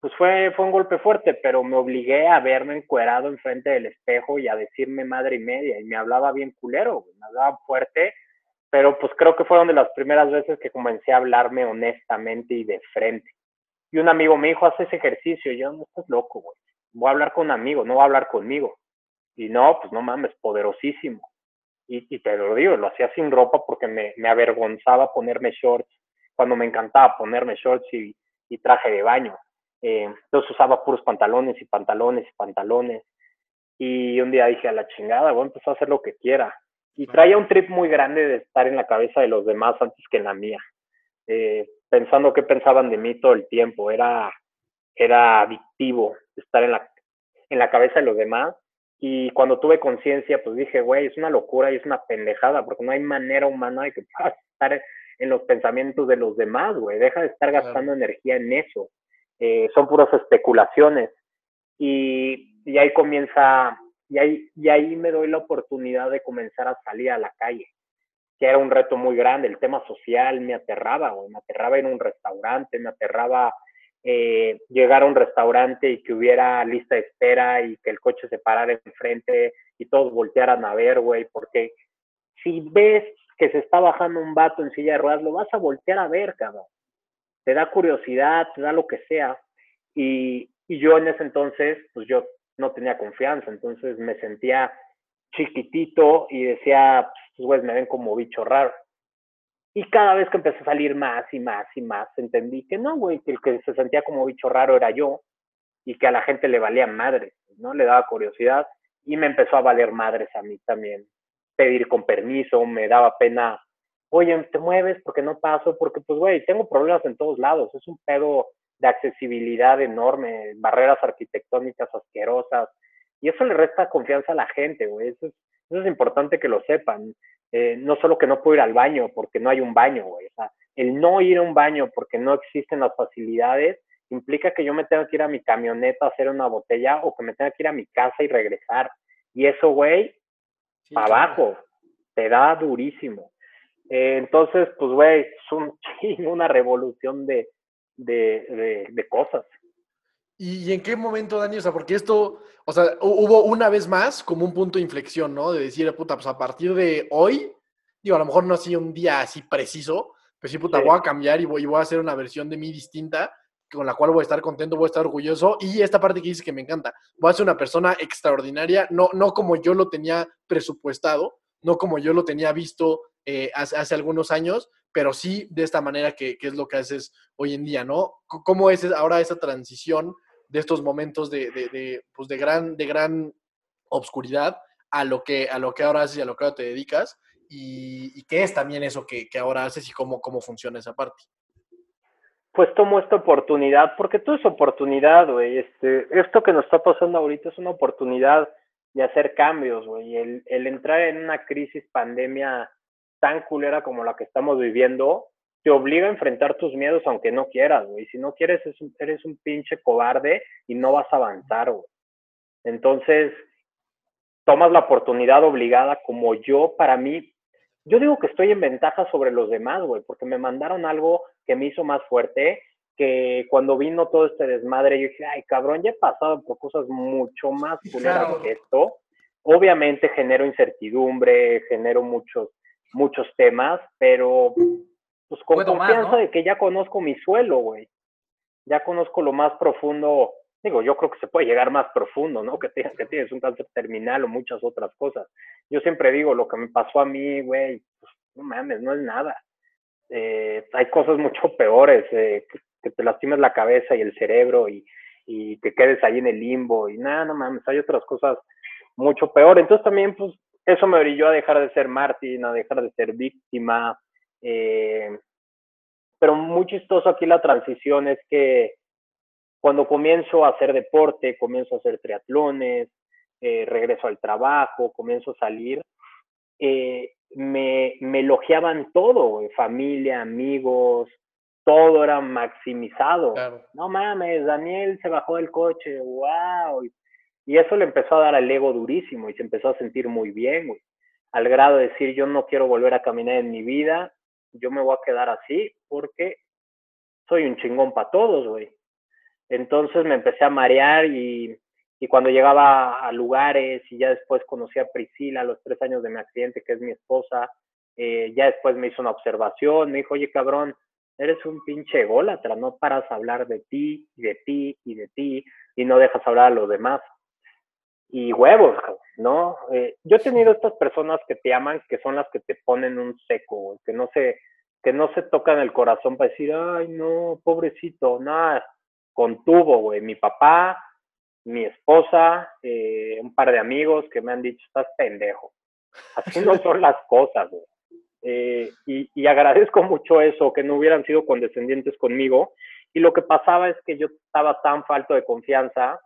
Pues fue, fue un golpe fuerte, pero me obligué a verme encuerado enfrente del espejo y a decirme madre y media. Y me hablaba bien culero, me hablaba fuerte pero pues creo que fueron de las primeras veces que comencé a hablarme honestamente y de frente. Y un amigo me dijo, haz ese ejercicio. Y yo, no estás loco, güey. Voy a hablar con un amigo, no voy a hablar conmigo. Y no, pues no mames, poderosísimo. Y, y te lo digo, lo hacía sin ropa porque me, me, avergonzaba ponerme shorts, cuando me encantaba ponerme shorts y, y traje de baño. Eh, entonces usaba puros pantalones y pantalones y pantalones. Y un día dije, a la chingada, voy a empezar a hacer lo que quiera. Y traía un trip muy grande de estar en la cabeza de los demás antes que en la mía. Eh, pensando qué pensaban de mí todo el tiempo. Era, era adictivo estar en la, en la cabeza de los demás. Y cuando tuve conciencia, pues dije, güey, es una locura y es una pendejada, porque no hay manera humana de que puedas estar en los pensamientos de los demás, güey. Deja de estar gastando energía en eso. Eh, son puras especulaciones. Y, y ahí comienza, y ahí, y ahí me doy la oportunidad de comenzar a salir a la calle, que era un reto muy grande. El tema social me aterraba, güey. Me aterraba a un restaurante, me aterraba eh, llegar a un restaurante y que hubiera lista de espera y que el coche se parara enfrente y todos voltearan a ver, güey, porque si ves que se está bajando un vato en silla de ruedas, lo vas a voltear a ver, cabrón. Te da curiosidad, te da lo que sea. Y, y yo en ese entonces, pues yo no tenía confianza, entonces me sentía chiquitito y decía, pues, güey, me ven como bicho raro. Y cada vez que empezó a salir más y más y más, entendí que no, güey, que el que se sentía como bicho raro era yo y que a la gente le valía madre, ¿no? Le daba curiosidad y me empezó a valer madres a mí también. Pedir con permiso, me daba pena, oye, te mueves porque no paso, porque pues, güey, tengo problemas en todos lados, es un pedo de accesibilidad enorme, barreras arquitectónicas asquerosas, y eso le resta confianza a la gente, güey, eso es, eso es importante que lo sepan. Eh, no solo que no puedo ir al baño porque no hay un baño, güey. O sea, el no ir a un baño porque no existen las facilidades implica que yo me tenga que ir a mi camioneta a hacer una botella o que me tenga que ir a mi casa y regresar. Y eso, güey, abajo, te da durísimo. Eh, entonces, pues, güey, es un una revolución de, de, de, cosas. ¿Y, en qué momento, Dani? O sea, porque esto, o sea, hubo una vez más como un punto de inflexión, ¿no? De decir, puta, pues a partir de hoy, digo, a lo mejor no así un día así preciso, pero sí, puta, voy a cambiar y voy, voy a hacer una versión de mí distinta, con la cual voy a estar contento, voy a estar orgulloso. Y esta parte que dices que me encanta, voy a ser una persona extraordinaria, no, no como yo lo tenía presupuestado, no como yo lo tenía visto eh, hace, hace, algunos años, pero sí de esta manera que, que, es lo que haces hoy en día, ¿no? ¿Cómo es ahora esa transición de estos momentos de, de, de, pues de, gran, de gran obscuridad a lo, que, a lo que ahora haces y a lo que ahora te dedicas y, y qué es también eso que, que, ahora haces y cómo, cómo funciona esa parte. Pues tomo esta oportunidad, porque todo es oportunidad, güey. Este, esto que nos está pasando ahorita es una oportunidad de hacer cambios, güey. El, el entrar en una crisis pandemia tan culera como la que estamos viviendo, te obliga a enfrentar tus miedos aunque no quieras, güey. Si no quieres, eres un pinche cobarde y no vas a avanzar, güey. Entonces, tomas la oportunidad obligada como yo, para mí, yo digo que estoy en ventaja sobre los demás, güey, porque me mandaron algo que me hizo más fuerte, que cuando vino todo este desmadre, yo dije, ay, cabrón, ya he pasado por cosas mucho más culeras que esto. Obviamente genero incertidumbre, genero muchos, muchos temas, pero pues con confianza de que ya conozco mi suelo, güey. Ya conozco lo más profundo. Digo, yo creo que se puede llegar más profundo, ¿no? Que, que tienes un cáncer terminal o muchas otras cosas. Yo siempre digo, lo que me pasó a mí, güey, pues no mames, no es nada. Eh, hay cosas mucho peores, eh, que, te lastimes la cabeza y el cerebro y, y te quedes ahí en el limbo y nada, no mames, hay otras cosas mucho peor. Entonces también, pues, eso me orilló a dejar de ser Martín, a dejar de ser víctima, eh, pero muy chistoso aquí la transición es que cuando comienzo a hacer deporte, comienzo a hacer triatlones, eh, regreso al trabajo, comienzo a salir, eh, me, me, elogiaban todo, familia, amigos, todo era maximizado. No mames, Daniel se bajó del coche, wow. Y eso le empezó a dar al ego durísimo y se empezó a sentir muy bien, Al grado de decir, yo no quiero volver a caminar en mi vida, yo me voy a quedar así porque soy un chingón para todos, güey. Entonces me empecé a marear y, y, cuando llegaba a lugares y ya después conocí a Priscila a los tres años de mi accidente, que es mi esposa, eh, ya después me hizo una observación, me dijo, oye cabrón, eres un pinche ególatra, no paras a hablar de ti y de ti y de ti y no dejas hablar a los demás y huevos, ¿no? Eh, yo he tenido estas personas que te aman, que son las que te ponen un seco, que no se, que no se tocan el corazón para decir, ay, no, pobrecito, nada, contuvo, güey. Mi papá mi esposa, eh, un par de amigos que me han dicho, estás pendejo. Así no son las cosas, güey. Eh, y, y, agradezco mucho eso, que no hubieran sido condescendientes conmigo. Y lo que pasaba es que yo estaba tan falto de confianza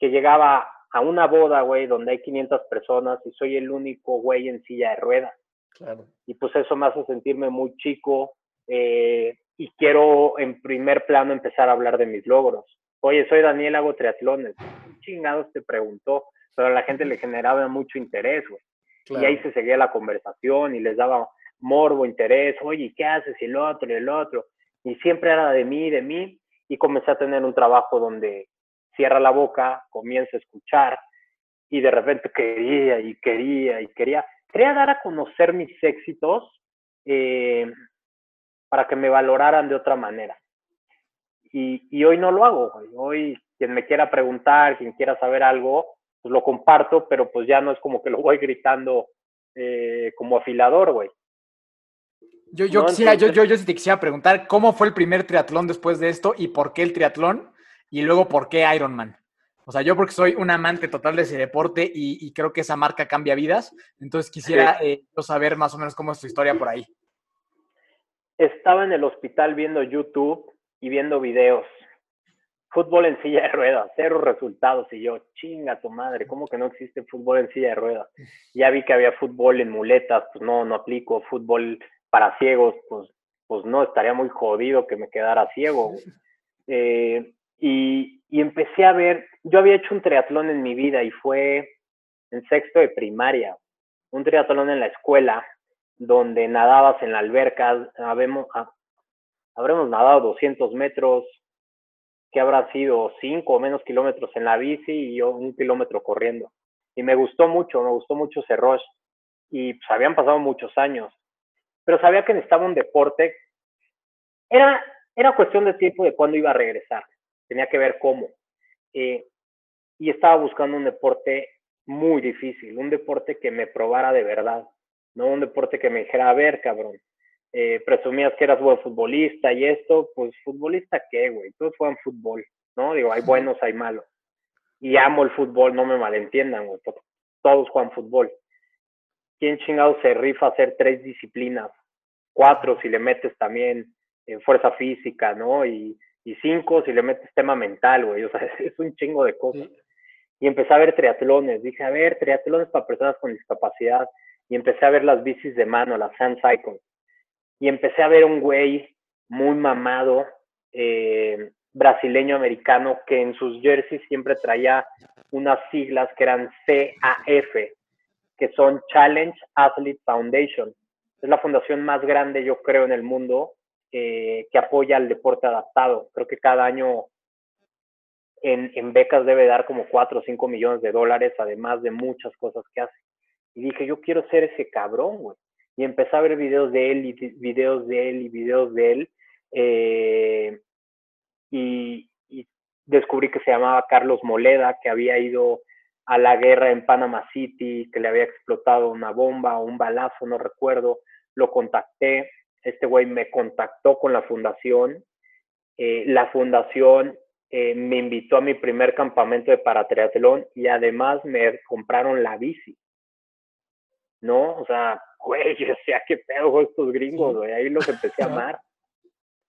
que llegaba a una boda, güey, donde hay 500 personas y soy el único güey en silla de ruedas. Claro. Y pues eso me hace sentirme muy chico eh, y quiero en primer plano empezar a hablar de mis logros. Oye, soy Daniel, hago triatlones. ¿Qué chingados te preguntó? Pero a la gente le generaba mucho interés, güey. claro. Y ahí se seguía la conversación y les daba morbo, interés. Oye, ¿qué haces? Y el otro, y el otro. Y siempre era de mí, de mí. Y comencé a tener un trabajo donde cierra la boca, comienza a escuchar y de repente quería y quería y quería. Quería dar a conocer mis éxitos eh, para que me valoraran de otra manera. Y, y hoy no lo hago. Hoy quien me quiera preguntar, quien quiera saber algo, pues lo comparto, pero pues ya no es como que lo voy gritando eh, como afilador, güey. Yo, yo, No, quisiera, yo, yo, yo sí te quisiera preguntar cómo fue el primer triatlón después de esto y por qué el triatlón y luego por qué Ironman. O sea, yo porque soy un amante total de ese deporte y, y creo que esa marca cambia vidas. Entonces quisiera eh, yo saber más o menos cómo es tu historia por ahí. Estaba en el hospital viendo YouTube y viendo videos. Fútbol en silla de ruedas, cero resultados. Y yo, chinga tu madre, ¿cómo que no existe fútbol en silla de ruedas? Ya vi que había fútbol en muletas, pues no, no aplico. Fútbol para ciegos, pues, pues no, estaría muy jodido que me quedara ciego. Eh, y, empecé a ver, yo había hecho un triatlón en mi vida y fue en sexto de primaria, un triatlón en la escuela, donde nadabas en la alberca, habemos, ah, habremos nadado 200 metros, que habrá sido 5 o menos kilómetros en la bici y yo un kilómetro corriendo. Y me gustó mucho, me gustó mucho ese rush. Y pues habían pasado muchos años. Pero sabía que necesitaba un deporte. Era, era cuestión de tiempo de cuándo iba a regresar. Tenía que ver cómo. Eh, y estaba buscando un deporte muy difícil, un deporte que me probara de verdad, no un deporte que me dijera, a ver, cabrón, eh, presumías que eras buen futbolista y esto, pues futbolista qué, güey, todos juegan fútbol, ¿no? Digo, hay buenos, hay malos. Y amo el fútbol, no me malentiendan, güey, to- todos juegan fútbol. ¿Quién chingado se rifa a hacer tres disciplinas? Cuatro si le metes también en fuerza física, ¿no? Y, y cinco si le metes tema mental, güey, o sea, es un chingo de cosas. Y empecé a ver triatlones, dije, a ver, triatlones para personas con discapacidad. Y empecé a ver las bicis de mano, las Sand Cycles y empecé a ver un güey muy mamado, eh, brasileño americano, que en sus jerseys siempre traía unas siglas que eran CAF, que son Challenge Athlete Foundation. Es la fundación más grande, yo creo, en el mundo eh, que apoya al deporte adaptado. Creo que cada año en, becas debe dar como 4 o 5 millones de dólares, además de muchas cosas que hace. Y dije, yo quiero ser ese cabrón, güey y empecé a ver videos de él y videos de él y videos de él eh, y, descubrí que se llamaba Carlos Moleda, que había ido a la guerra en Panama City, que le había explotado una bomba o un balazo, no recuerdo, lo contacté, este güey me contactó con la fundación, eh, la fundación eh, me invitó a mi primer campamento de paratriatlón y además me compraron la bici. ¿no? O sea, güey, yo decía, qué pedo estos gringos, güey, ahí los empecé a amar.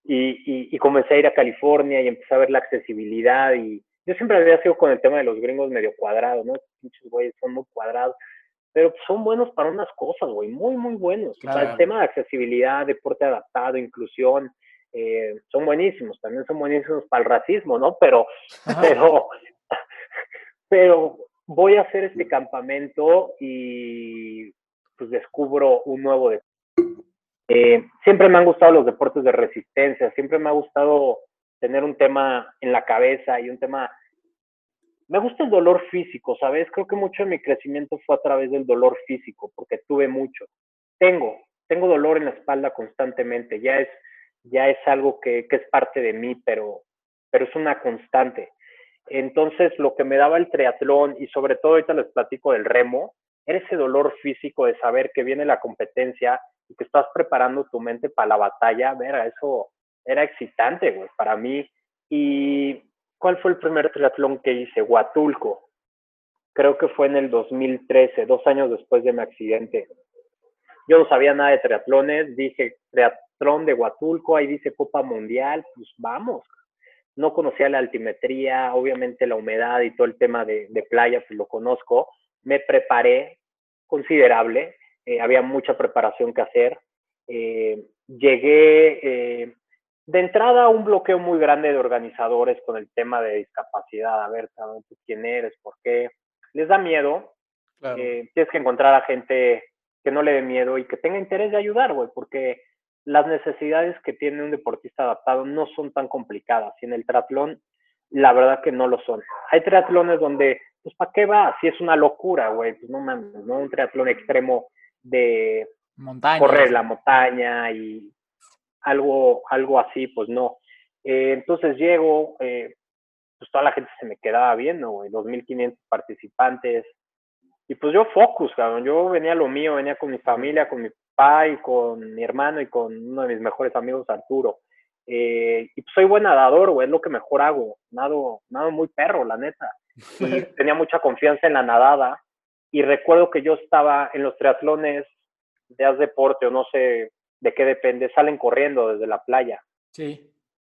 Y, y, y, comencé a ir a California y empecé a ver la accesibilidad y yo siempre había sido con el tema de los gringos medio cuadrado, ¿no? Pinches güeyes son muy cuadrados, pero son buenos para unas cosas, güey, muy, muy buenos. Claro. O sea, el tema de accesibilidad, deporte adaptado, inclusión, eh, son buenísimos, también son buenísimos para el racismo, ¿no? Pero, Ajá. pero, pero voy a hacer este campamento y pues descubro un nuevo deporte. Eh, siempre me han gustado los deportes de resistencia, siempre me ha gustado tener un tema en la cabeza y un tema... Me gusta el dolor físico, ¿sabes? Creo que mucho de mi crecimiento fue a través del dolor físico, porque tuve mucho. Tengo, tengo dolor en la espalda constantemente, ya es, ya es algo que, que es parte de mí, pero, pero es una constante. Entonces, lo que me daba el triatlón y sobre todo ahorita les platico del remo, era ese dolor físico de saber que viene la competencia y que estás preparando tu mente para la batalla. Ver, eso era excitante, güey, para mí. Y ¿cuál fue el primer triatlón que hice? Huatulco. Creo que fue en el 2013, dos años después de mi accidente. Yo no sabía nada de triatlones, dije triatlón de Huatulco, ahí dice Copa Mundial, pues vamos. No conocía la altimetría, obviamente la humedad y todo el tema de, playa, pues lo conozco. Me preparé considerable, eh, había mucha preparación que hacer. Eh, llegué eh, de entrada un bloqueo muy grande de organizadores con el tema de discapacidad. A ver, quién eres? ¿Por qué? Les da miedo. tienes que encontrar a gente que no le dé miedo y que tenga interés de ayudar, güey, porque las necesidades que tiene un deportista adaptado no son tan complicadas. Y en el triatlón, la verdad que no lo son. Hay triatlones donde, pues, ¿para qué va? Si es una locura, güey, pues no mames, ¿no? Un triatlón extremo de correr la montaña y algo, algo así, pues no. Eh, entonces llego, eh, pues toda la gente se me quedaba viendo, güey, 2.500 participantes. Y pues yo focus, cabrón, yo venía a lo mío, venía con mi familia, con mi papá y con mi hermano y con uno de mis mejores amigos, Arturo. Eh, y pues soy buen nadador, güey, es lo que mejor hago. Nado, nado muy perro, la neta. Y tenía mucha confianza en la nadada. Y recuerdo que yo estaba en los triatlones de haz deporte o no sé de qué depende, salen corriendo desde la playa. Sí.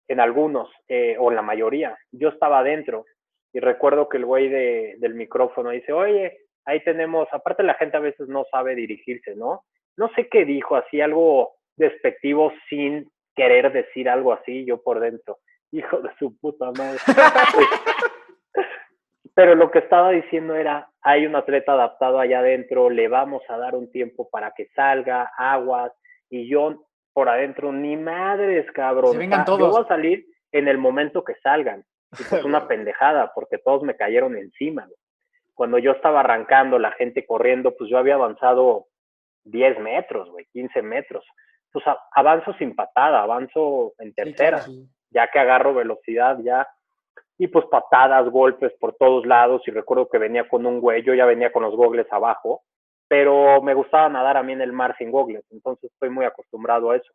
En algunos, eh, o en la mayoría. Yo estaba adentro y recuerdo que el güey de, del micrófono dice, oye, ahí tenemos, aparte la gente a veces no sabe dirigirse, ¿no? No sé qué dijo, así algo despectivo sin querer decir algo así, yo por dentro. Hijo de su puta madre. Pero lo que estaba diciendo era, hay un atleta adaptado allá adentro, le vamos a dar un tiempo para que salga, aguas, y yo por adentro, ni madres, cabrón. Se vengan todos. Yo voy a salir en el momento que salgan. Y pues una pendejada, porque todos me cayeron encima. Cuando yo estaba arrancando, la gente corriendo, pues yo había avanzado 10 metros, güey, 15 metros. Pues avanzo sin patada, avanzo en tercera, ya que agarro velocidad, ya. Y pues patadas, golpes por todos lados. Y recuerdo que venía con un güey, yo ya venía con los gogles abajo, pero me gustaba nadar a mí en el mar sin gogles, entonces estoy muy acostumbrado a eso.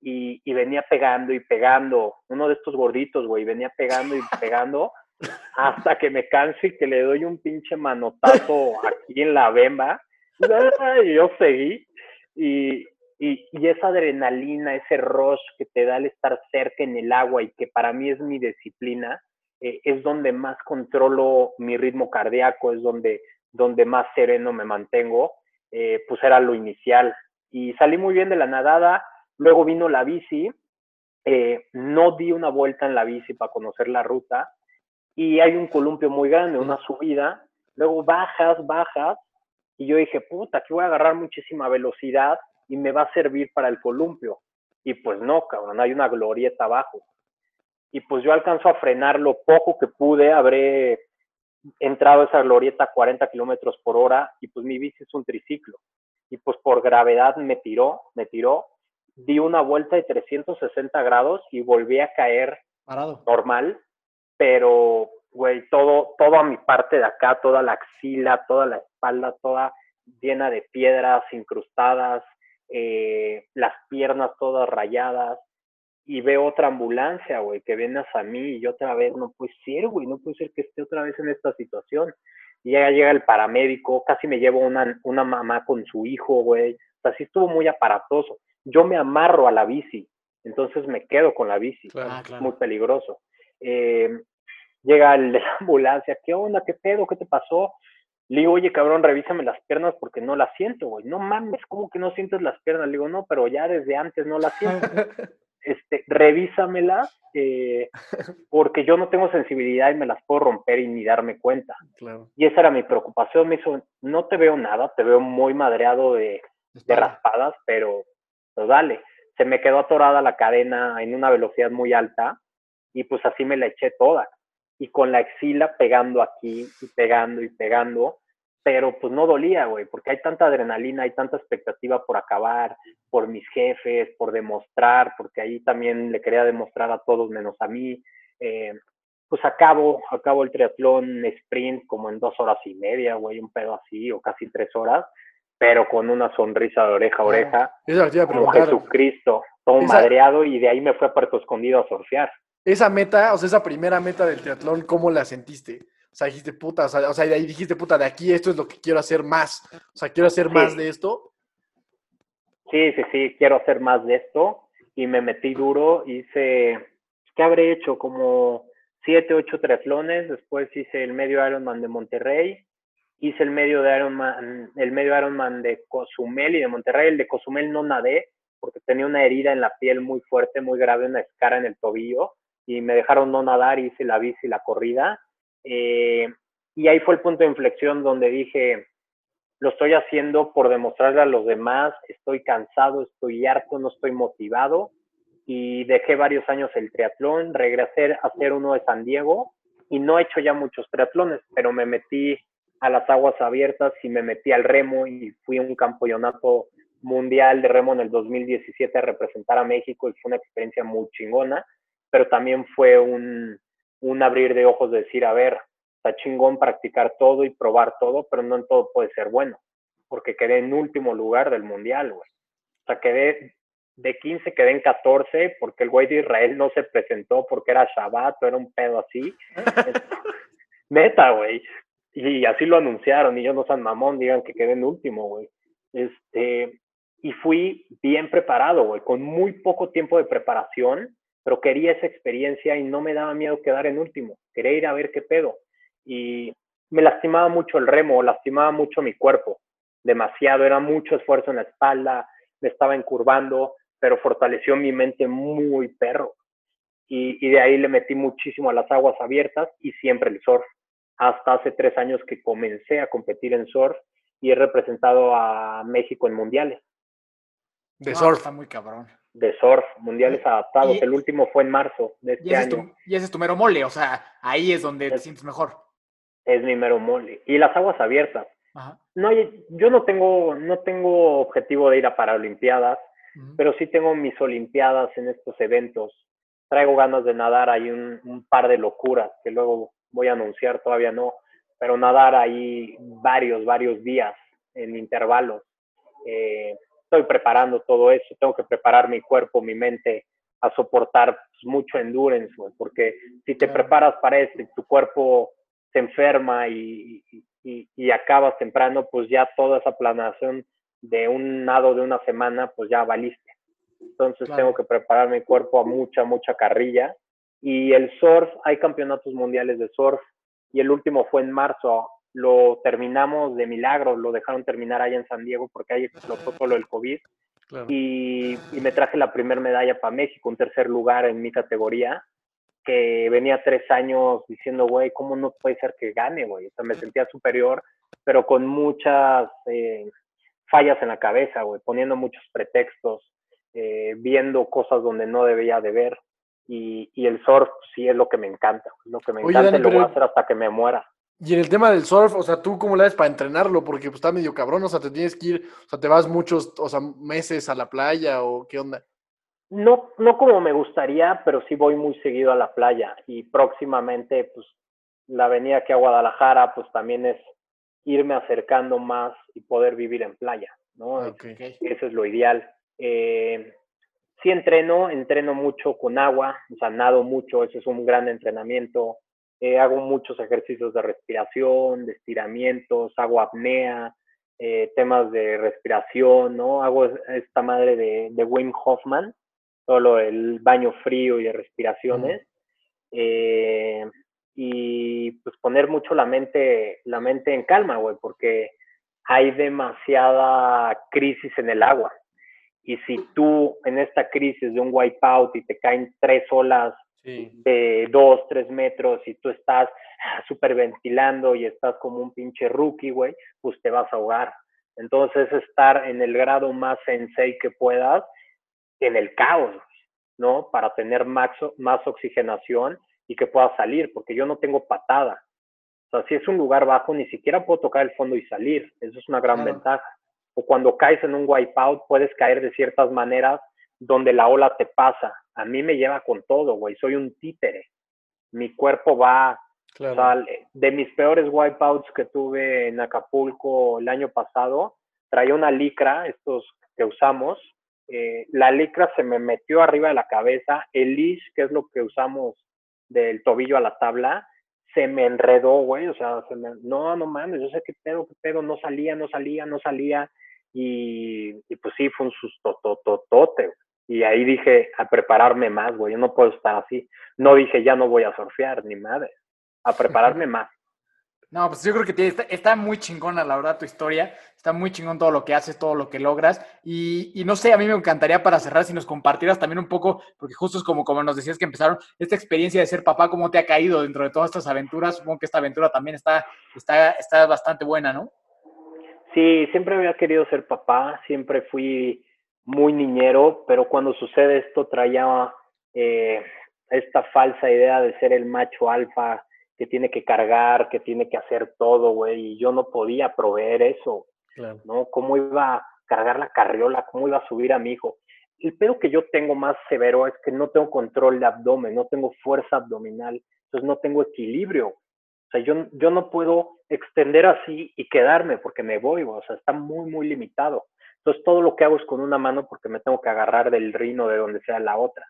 Y, y venía pegando y pegando, uno de estos gorditos, güey, venía pegando y pegando hasta que me canso y que le doy un pinche manotazo aquí en la bemba. Y yo seguí. Y, y, y, esa adrenalina, ese rush que te da el estar cerca en el agua y que para mí es mi disciplina, eh, es donde más controlo mi ritmo cardíaco, es donde, donde más sereno me mantengo, eh, pues era lo inicial. Y salí muy bien de la nadada, luego vino la bici, eh, no di una vuelta en la bici para conocer la ruta, y hay un columpio muy grande, una subida, luego bajas, bajas, y yo dije, puta, aquí voy a agarrar muchísima velocidad y me va a servir para el columpio. Y pues no, cabrón, hay una glorieta abajo. Y pues yo alcanzo a frenar lo poco que pude, habré entrado a esa glorieta a 40 kilómetros por hora y pues mi bici es un triciclo. Y pues por gravedad me tiró, me tiró, di una vuelta de 360 grados y volví a caer Parado. normal, pero, güey, todo, toda mi parte de acá, toda la axila, toda la espalda, toda llena de piedras incrustadas, eh, las piernas todas rayadas, y veo otra ambulancia, güey, que viene hacia mí y otra vez, no puede ser, güey, no puede ser que esté otra vez en esta situación. Y ya llega el paramédico, casi me llevo una, una mamá con su hijo, güey. O sea, sí estuvo muy aparatoso. Yo me amarro a la bici, entonces me quedo con la bici. Ah, Muy peligroso. Eh, llega el de la ambulancia, ¿qué onda? ¿Qué pedo? ¿Qué te pasó? Le digo, oye, cabrón, revísame las piernas porque no las siento, güey. No mames, ¿cómo que no sientes las piernas? Le digo, no, pero ya desde antes no las siento. este, revísamelas, eh, porque yo no tengo sensibilidad y me las puedo romper y ni darme cuenta. Claro. Y esa era mi preocupación. Me hizo, no te veo nada, te veo muy madreado de, de raspadas, pero pues dale. Se me quedó atorada la cadena en una velocidad muy alta y pues así me la eché toda. Y con la axila pegando aquí y pegando y pegando pero pues no dolía, güey, porque hay tanta adrenalina, hay tanta expectativa por acabar, por mis jefes, por demostrar, porque ahí también le quería demostrar a todos menos a mí. Eh, pues acabo, acabo el triatlón sprint como en dos horas y media, güey, un pedo así, o casi tres horas, pero con una sonrisa de oreja a oreja, como. Jesucristo, todo Esa- madreado, y de ahí me fue a Puerto Escondido a surfear. esa meta, o sea, esa primera meta del triatlón, ¿cómo la sentiste? O sea, dijiste, puta, o sea, o sea, de ahí dijiste, puta, de aquí esto es lo que quiero hacer más. O sea, quiero hacer Sí. más de esto. Sí, sí, sí, quiero hacer más de esto y me metí duro, hice, ¿qué habré hecho? Como siete, ocho triatlones, después hice el medio Ironman de Monterrey, hice el medio de Ironman, el medio Ironman de Cozumel y de Monterrey, el de Cozumel no nadé porque tenía una herida en la piel muy fuerte, muy grave, una escara en el tobillo y me dejaron no nadar, hice la bici y la corrida. Eh, y ahí fue el punto de inflexión donde dije, lo estoy haciendo por demostrarle a los demás, estoy cansado, estoy harto, no estoy motivado. Y dejé varios años el triatlón, regresé a hacer uno de San Diego y no he hecho ya muchos triatlones, pero me metí a las aguas abiertas y me metí al remo y fui un campeonato mundial de remo en el 2017 a representar a México y fue una experiencia muy chingona, pero también fue un, un abrir de ojos de decir, a ver, está chingón practicar todo y probar todo, pero no en todo puede ser bueno, porque quedé en último lugar del mundial, güey. O sea, quedé de 15, quedé en 14, porque el güey de Israel no se presentó porque era Shabbat o era un pedo así. Neta, güey. Y así lo anunciaron, y yo no san mamón, digan que quedé en último, güey. Este, y fui bien preparado, güey, con muy poco tiempo de preparación, pero quería esa experiencia y no me daba miedo quedar en último. Quería ir a ver qué pedo y me lastimaba mucho el remo, lastimaba mucho mi cuerpo, demasiado, era mucho esfuerzo en la espalda, me estaba encurvando, pero fortaleció mi mente muy perro. Y, y, de ahí le metí muchísimo a las aguas abiertas y siempre el surf. Hasta hace tres años que comencé a competir en surf y he representado a México en mundiales. De No, surf. Está muy cabrón. De surf, mundiales adaptados. Y- el último fue en marzo de este Y es año. tu, y ese es tu mero mole, o sea, ahí es donde te Es- sientes mejor. Es mi mero mole. Y las aguas abiertas. Ajá. No, yo no tengo, no tengo objetivo de ir a Paralimpiadas, pero sí tengo mis Olimpiadas en estos eventos. Traigo ganas de nadar, hay un, un par de locuras que luego voy a anunciar, todavía no, pero nadar ahí varios, varios días en intervalos. Eh, estoy preparando todo eso, tengo que preparar mi cuerpo, mi mente a soportar pues, mucho endurance, güey, porque si te Claro. preparas para esto y tu cuerpo se enferma y, y- acabas temprano, pues ya toda esa planeación de un nado de una semana, pues ya valiste. Entonces Claro. tengo que preparar mi cuerpo a mucha, mucha carrilla. Y el surf, hay campeonatos mundiales de surf y el último fue en marzo. Lo terminamos de milagro, lo dejaron terminar allá en San Diego porque ahí explotó todo del COVID Claro. y, y me traje la primera medalla para México, un tercer lugar en mi categoría, que venía tres años diciendo, güey, ¿cómo no puede ser que gane, güey? O sea, me sentía superior, pero con muchas eh, fallas en la cabeza, güey, poniendo muchos pretextos, eh, viendo cosas donde no debía de ver. Y, y el surf sí es lo que me encanta, lo que me Oye, encanta Dani, y lo voy a hacer hasta que me muera. Y en el tema del surf, o sea, ¿tú cómo le haces para entrenarlo? Porque pues, está medio cabrón, o sea, te tienes que ir, o sea, te vas muchos, o sea, meses a la playa o qué onda. No, no como me gustaría, pero sí voy muy seguido a la playa y próximamente, pues, la venida aquí a Guadalajara, pues también es irme acercando más y poder vivir en playa, ¿no? Ok. Ok. Eso es lo ideal. Eh, sí entreno, entreno mucho con agua, o sea, nado mucho, eso es un gran entrenamiento. Eh, hago muchos ejercicios de respiración, de estiramientos, hago apnea, eh, temas de respiración, ¿no? Hago es- esta madre de, de Wim Hoffman, todo lo del baño frío y de respiraciones. Eh, y pues poner mucho la mente, la mente en calma, güey, porque hay demasiada crisis en el agua. Y si tú en esta crisis de un wipeout y te caen tres olas Sí. de dos, tres metros y tú estás ah, superventilando y estás como un pinche rookie, güey, pues te vas a ahogar. Entonces, estar en el grado más sensei que puedas, en el caos, ¿no? Para tener más, más oxigenación y que puedas salir, porque yo no tengo patada. O sea, si es un lugar bajo, ni siquiera puedo tocar el fondo y salir. Eso es una gran Claro. ventaja. O cuando caes en un wipeout, puedes caer de ciertas maneras donde la ola te pasa. A mí me lleva con todo, güey. Soy un títere. Mi cuerpo va, Claro. o sea, de mis peores wipeouts que tuve en Acapulco el año pasado, traía una licra, estos que usamos, eh, la licra se me metió arriba de la cabeza, el leash, que es lo que usamos del tobillo a la tabla, se me enredó, güey, o sea, se me, no, no mames, yo sé qué pedo, qué pedo, no salía, no salía, no salía, y, y pues sí, fue un susto tototote, y ahí dije, a prepararme más, güey, yo no puedo estar así, no dije, ya no voy a surfear, ni madre, a prepararme más. No, pues yo creo que está, muy chingona, la verdad, tu historia. Está muy chingón todo lo que haces, todo lo que logras. Y, y, no sé, a mí me encantaría para cerrar si nos compartieras también un poco, porque justo es como, como nos decías que empezaron, esta experiencia de ser papá, ¿cómo te ha caído dentro de todas estas aventuras? Supongo que esta aventura también está, está, está bastante buena, ¿no? Sí, siempre había querido ser papá, siempre fui muy niñero, pero cuando sucede esto traía eh, esta falsa idea de ser el macho alfa que tiene que cargar, que tiene que hacer todo, güey, y yo no podía proveer eso, claro. ¿no? ¿Cómo iba a cargar la carriola? ¿Cómo iba a subir a mi hijo? El pedo que yo tengo más severo es que no tengo control de abdomen, no tengo fuerza abdominal, entonces no tengo equilibrio. O sea, yo, yo no puedo extender así y quedarme porque me voy, o sea, está muy, muy limitado. Entonces todo lo que hago es con una mano porque me tengo que agarrar del rino de donde sea la otra.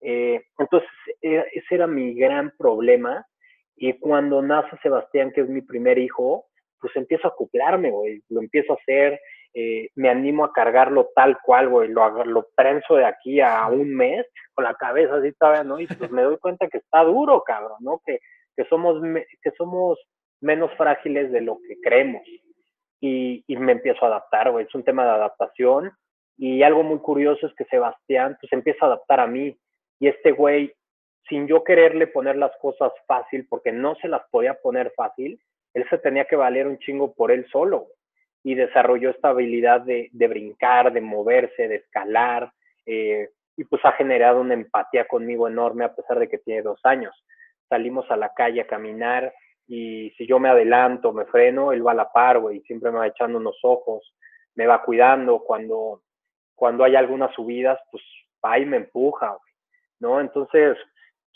Eh, entonces, ese era mi gran problema y cuando nace Sebastián, que es mi primer hijo, pues empiezo a acoplarme, güey. Lo empiezo a hacer, eh, me animo a cargarlo tal cual, güey. Lo, lo prenso de aquí a un mes con la cabeza así todavía, ¿no? Y pues me doy cuenta que está duro, cabrón, ¿no? Que, que, somos, que somos menos frágiles de lo que creemos. Y, me empiezo a adaptar, güey. Es un tema de adaptación. Y algo muy curioso es que Sebastián, pues empieza a adaptar a mí. Y este güey sin yo quererle poner las cosas fácil, porque no se las podía poner fácil, él se tenía que valer un chingo por él solo y desarrolló esta habilidad de, de brincar, de moverse, de escalar, eh, y pues ha generado una empatía conmigo enorme a pesar de que tiene dos años. Salimos a la calle a caminar y si yo me adelanto, me freno, él va a la par, güey, siempre me va echando unos ojos, me va cuidando cuando, cuando hay algunas subidas, pues y me empuja, güey, ¿no? Entonces,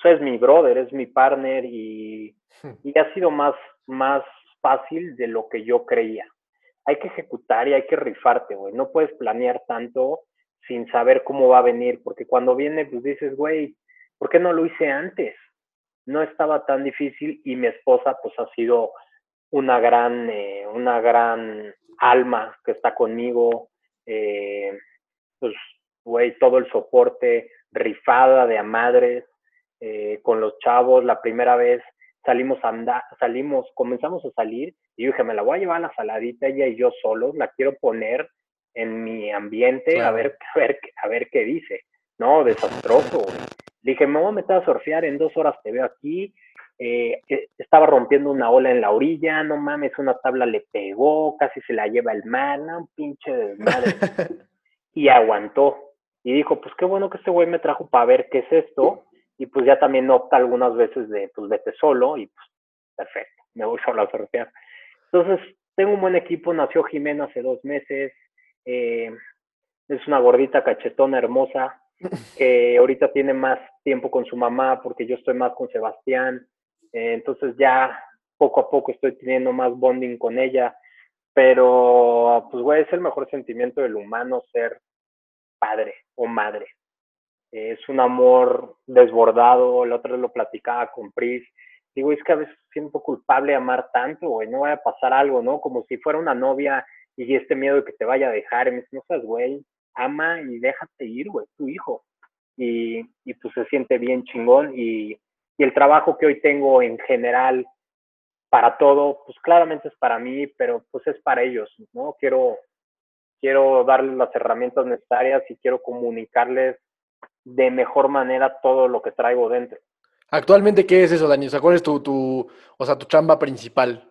sea, es mi brother, es mi partner y, y ha sido más, más fácil de lo que yo creía. Hay que ejecutar y hay que rifarte, güey. No puedes planear tanto sin saber cómo va a venir, porque cuando viene, pues dices, güey, ¿por qué no lo hice antes? No estaba tan difícil y mi esposa, pues ha sido una gran, eh, una gran alma que está conmigo, eh, pues, güey, todo el soporte, rifada de a madres, eh, con los chavos, la primera vez salimos a andar, salimos, comenzamos a salir y yo dije, me la voy a llevar a la saladita ella y yo solos, la quiero poner en mi ambiente claro. a ver, a ver, a ver qué dice. No, desastroso. Le dije, me voy a meter a surfear, en dos horas te veo aquí. Eh, estaba rompiendo una ola en la orilla, no mames, una tabla le pegó, casi se la lleva el mar, no, un pinche desmadre. y aguantó. Y dijo, pues qué bueno que este güey me trajo para ver qué es esto y pues ya también opta algunas veces de, pues vete solo y pues perfecto, me voy solo a surfear. Entonces, tengo un buen equipo, nació Jimena hace dos meses, eh, es una gordita cachetona hermosa, que ahorita tiene más tiempo con su mamá porque yo estoy más con Sebastián, eh, entonces ya poco a poco estoy teniendo más bonding con ella, pero pues güey, es el mejor sentimiento del humano ser padre o madre. Es un amor desbordado, la otra vez lo platicaba con Pris, digo, es que a veces siento culpable amar tanto, güey, no vaya a pasar algo, ¿no? Como si fuera una novia y este miedo de que te vaya a dejar, me no seas, güey, ama y déjate ir, güey, tu hijo. Y, y pues se siente bien chingón y, y el trabajo que hoy tengo en general para todo, pues claramente es para mí, pero pues es para ellos, ¿no? Quiero, quiero darles las herramientas necesarias y quiero comunicarles de mejor manera todo lo que traigo dentro. Actualmente, ¿qué es eso, Dani? O sea, ¿cuál es tu, tu, o sea, tu chamba principal?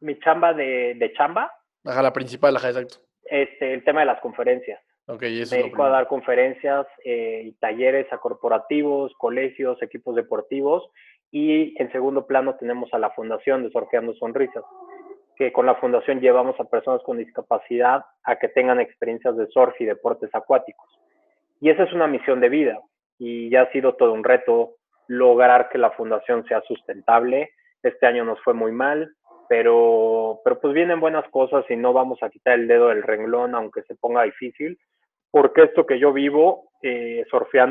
Mi chamba de, de chamba. Ajá, la principal, ajá, exacto. Este, el tema de las conferencias. Ok, eso Me dedico a dar conferencias eh, y talleres a corporativos, colegios, equipos deportivos. Y en segundo plano tenemos a la Fundación de Sorteando Sonrisas, que con la Fundación llevamos a personas con discapacidad a que tengan experiencias de surf y deportes acuáticos. Y esa es una misión de vida y ya ha sido todo un reto lograr que la fundación sea sustentable. Este año nos fue muy mal, pero, pero pues vienen buenas cosas y no vamos a quitar el dedo del renglón aunque se ponga difícil, porque esto que yo vivo, eh,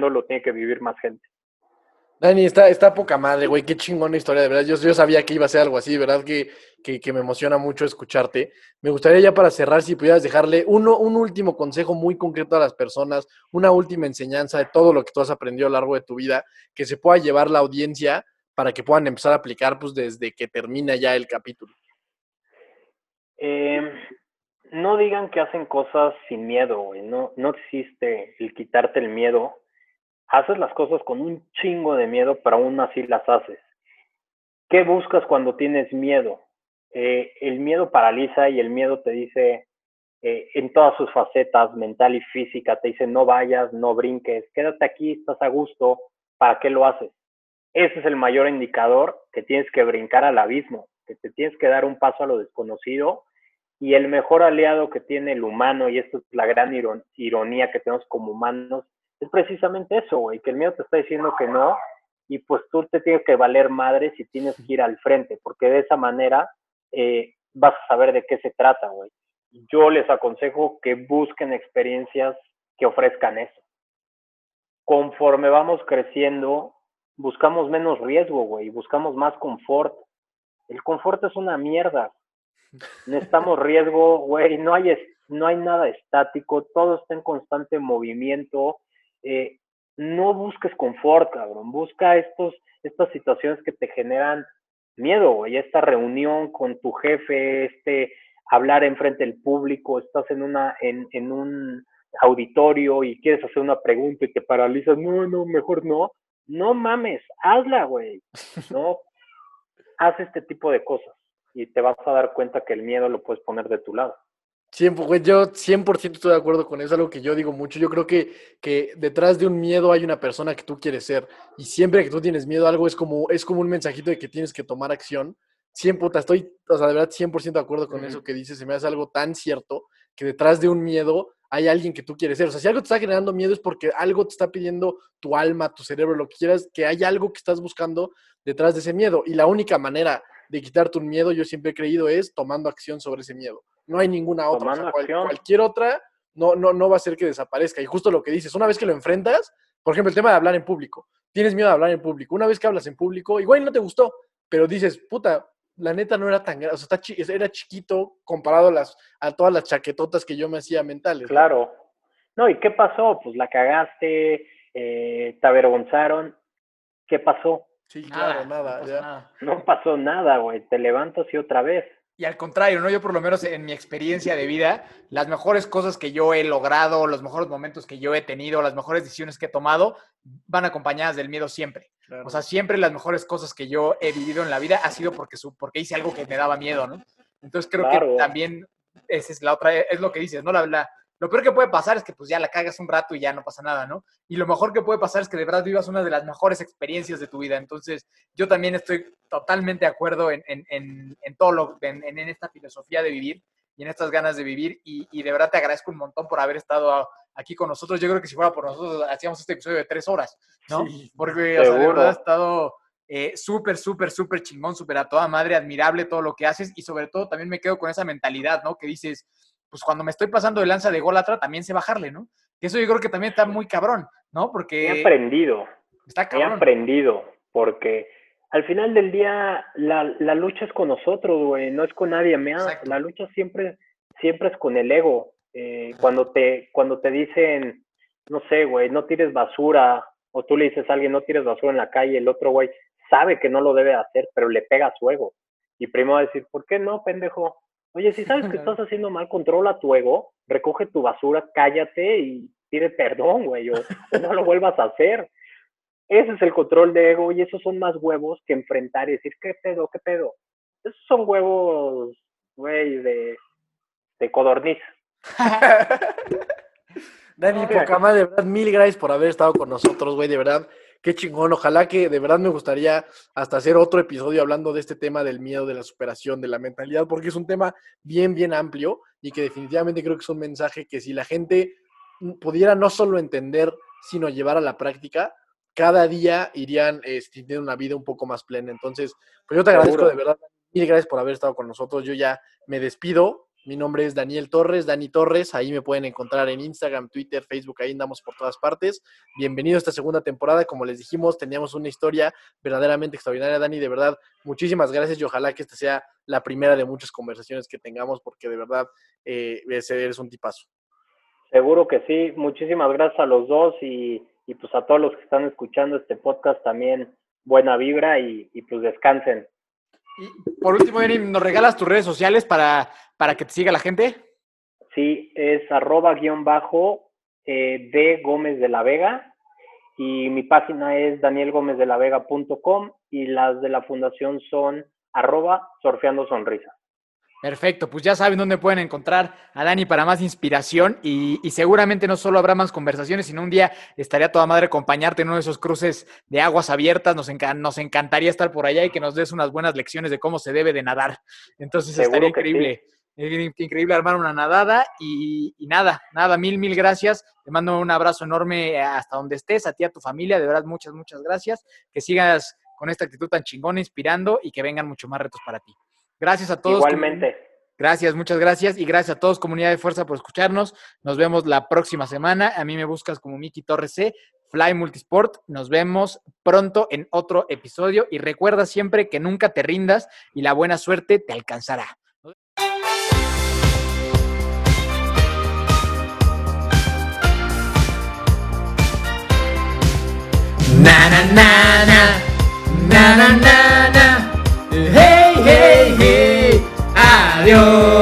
lo tiene que vivir más gente. Dani, está, está poca madre, güey. Qué chingona historia, de verdad. Yo, yo sabía que iba a ser algo así, verdad que, que, que me emociona mucho escucharte. Me gustaría ya para cerrar, si pudieras dejarle uno, un último consejo muy concreto a las personas, una última enseñanza de todo lo que tú has aprendido a lo largo de tu vida, que se pueda llevar la audiencia para que puedan empezar a aplicar pues desde que termina ya el capítulo. Eh, no digan que hacen cosas sin miedo. No, no existe el quitarte el miedo. Haces las cosas con un chingo de miedo, pero aún así las haces. ¿Qué buscas cuando tienes miedo? Eh, el miedo paraliza y el miedo te dice eh, en todas sus facetas, mental y física, te dice no vayas, no brinques, quédate aquí, estás a gusto, ¿para qué lo haces? Ese es el mayor indicador que tienes que brincar al abismo, que te tienes que dar un paso a lo desconocido y el mejor aliado que tiene el humano, y esto es la gran ironía que tenemos como humanos, es precisamente eso, güey, que el miedo te está diciendo que no, y pues tú te tienes que valer madre si tienes que ir al frente, porque de esa manera eh, vas a saber de qué se trata, güey. Yo les aconsejo que busquen experiencias que ofrezcan eso. Conforme vamos creciendo, buscamos menos riesgo, güey, buscamos más confort. El confort es una mierda. Necesitamos riesgo, güey, no hay, no hay nada estático, todo está en constante movimiento. Eh, no busques confort, cabrón, busca estos, estas situaciones que te generan miedo, güey, esta reunión con tu jefe, este hablar enfrente del público, estás en una, en, en un auditorio y quieres hacer una pregunta y te paralizas, no, no, mejor no. No mames, hazla, güey. No, haz este tipo de cosas y te vas a dar cuenta que el miedo lo puedes poner de tu lado. Siempre, güey, yo 100% estoy de acuerdo con eso, algo que yo digo mucho. Yo creo que, que detrás de un miedo hay una persona que tú quieres ser. Y siempre que tú tienes miedo, algo es como, es como un mensajito de que tienes que tomar acción. 100 puta, estoy, o sea, de verdad 100% de acuerdo con eso que dices. Se me hace algo tan cierto que detrás de un miedo hay alguien que tú quieres ser. O sea, si algo te está generando miedo es porque algo te está pidiendo tu alma, tu cerebro, lo que quieras, que hay algo que estás buscando detrás de ese miedo. Y la única manera de quitarte un miedo, yo siempre he creído, es tomando acción sobre ese miedo. No hay ninguna otra. O sea, cual, cualquier otra no, no, no va a ser que desaparezca. Y justo lo que dices, una vez que lo enfrentas, por ejemplo, el tema de hablar en público. Tienes miedo de hablar en público. Una vez que hablas en público, igual no te gustó, pero dices, puta, la neta no era tan grande, o sea, está era chiquito comparado a, las, a todas las chaquetotas que yo me hacía mentales. Claro. No, ¿y qué pasó? Pues la cagaste, eh, te avergonzaron. ¿Qué pasó? Sí, claro, nada. No, nada. no pasó nada, güey. Te levantas y otra vez. Y al contrario, ¿no? Yo por lo menos en mi experiencia de vida, las mejores cosas que yo he logrado, los mejores momentos que yo he tenido, las mejores decisiones que he tomado, van acompañadas del miedo siempre. O sea, siempre las mejores cosas que yo he vivido en la vida ha sido porque, porque hice algo que me daba miedo, ¿no? Entonces creo que también esa es la otra, es lo que dices, ¿no? La, la, lo peor que puede pasar es que pues ya la cagas un rato y ya no pasa nada, ¿no? Y lo mejor que puede pasar es que de verdad vivas una de las mejores experiencias de tu vida. Entonces, yo también estoy totalmente de acuerdo en, en, en, todo lo, en, en, esta filosofía de vivir y en estas ganas de vivir. Y, y, de verdad te agradezco un montón por haber estado aquí con nosotros. Yo creo que si fuera por nosotros, hacíamos este episodio de tres horas, ¿no? Porque, o sea, de verdad ha estado eh, súper, súper, súper chingón, súper a toda madre, admirable todo lo que haces y sobre todo también me quedo con esa mentalidad, ¿no? Que dices, pues cuando me estoy pasando de lanza de golatra, también sé bajarle, ¿no? Eso yo creo que también está muy cabrón, ¿no? Porque... He aprendido. Está cabrón. He aprendido, porque al final del día la, la lucha es con nosotros, güey, no es con nadie más. La lucha siempre, siempre es con el ego. Eh, cuando, te, cuando te dicen, no sé, güey, no tires basura, o tú le dices a alguien, no tires basura en la calle, el otro güey sabe que no lo debe hacer, pero le pega a su ego. Y primero va a decir, ¿por qué no, pendejo? Oye, si sabes que estás haciendo mal, controla tu ego, recoge tu basura, cállate y pide perdón, güey, o, no lo vuelvas a hacer. Ese es el control de ego y esos son más huevos que enfrentar y decir, ¿qué pedo, qué pedo? Esos son huevos, güey, de, de codorniz. Dani, poca de verdad, mil gracias por haber estado con nosotros, güey, de verdad qué chingón. Ojalá que de verdad me gustaría hasta hacer otro episodio hablando de este tema del miedo, de la superación, de la mentalidad, porque es un tema bien, bien amplio y que definitivamente creo que es un mensaje que si la gente pudiera no solo entender, sino llevar a la práctica, cada día irían eh, teniendo una vida un poco más plena. Entonces, pues yo te agradezco de verdad. Mil gracias por haber estado con nosotros. Yo ya me despido. Mi nombre es Daniel Torres, Dani Torres. Ahí me pueden encontrar en Instagram, Twitter, Facebook. Ahí andamos por todas partes. Bienvenido a esta segunda temporada. Como les dijimos, teníamos una historia verdaderamente extraordinaria, Dani. De verdad, muchísimas gracias y ojalá que esta sea la primera de muchas conversaciones que tengamos porque de verdad eh, eres un tipazo. Seguro que sí. Muchísimas gracias a los dos y, y pues a todos los que están escuchando este podcast también buena vibra y, y pues descansen. Y por último, Dani, ¿nos regalas tus redes sociales para, para que te siga la gente? Sí, es arroba guion bajo eh, de Gómez de la Vega y mi página es danielgomezdelavega.com y las de la fundación son arroba surfeando sonrisa. Perfecto, pues ya saben dónde pueden encontrar a Dani para más inspiración y, y, seguramente no solo habrá más conversaciones, sino un día estaría toda madre acompañarte en uno de esos cruces de aguas abiertas. Nos, enc nos encantaría estar por allá y que nos des unas buenas lecciones de cómo se debe de nadar. Entonces Seguro estaría increíble. Sí. Increíble armar una nadada y, y, nada, nada, mil, mil gracias. Te mando un abrazo enorme hasta donde estés, a ti, a tu familia, de verdad, muchas, muchas gracias. Que sigas con esta actitud tan chingona, inspirando y que vengan muchos más retos para ti. Gracias a todos. Igualmente. Gracias, muchas gracias. Y gracias a todos, comunidad de fuerza, por escucharnos. Nos vemos la próxima semana. A mí me buscas como Miki Torres C, Fly Multisport. Nos vemos pronto en otro episodio. Y recuerda siempre que nunca te rindas y la buena suerte te alcanzará. Na na na na na na na 牛。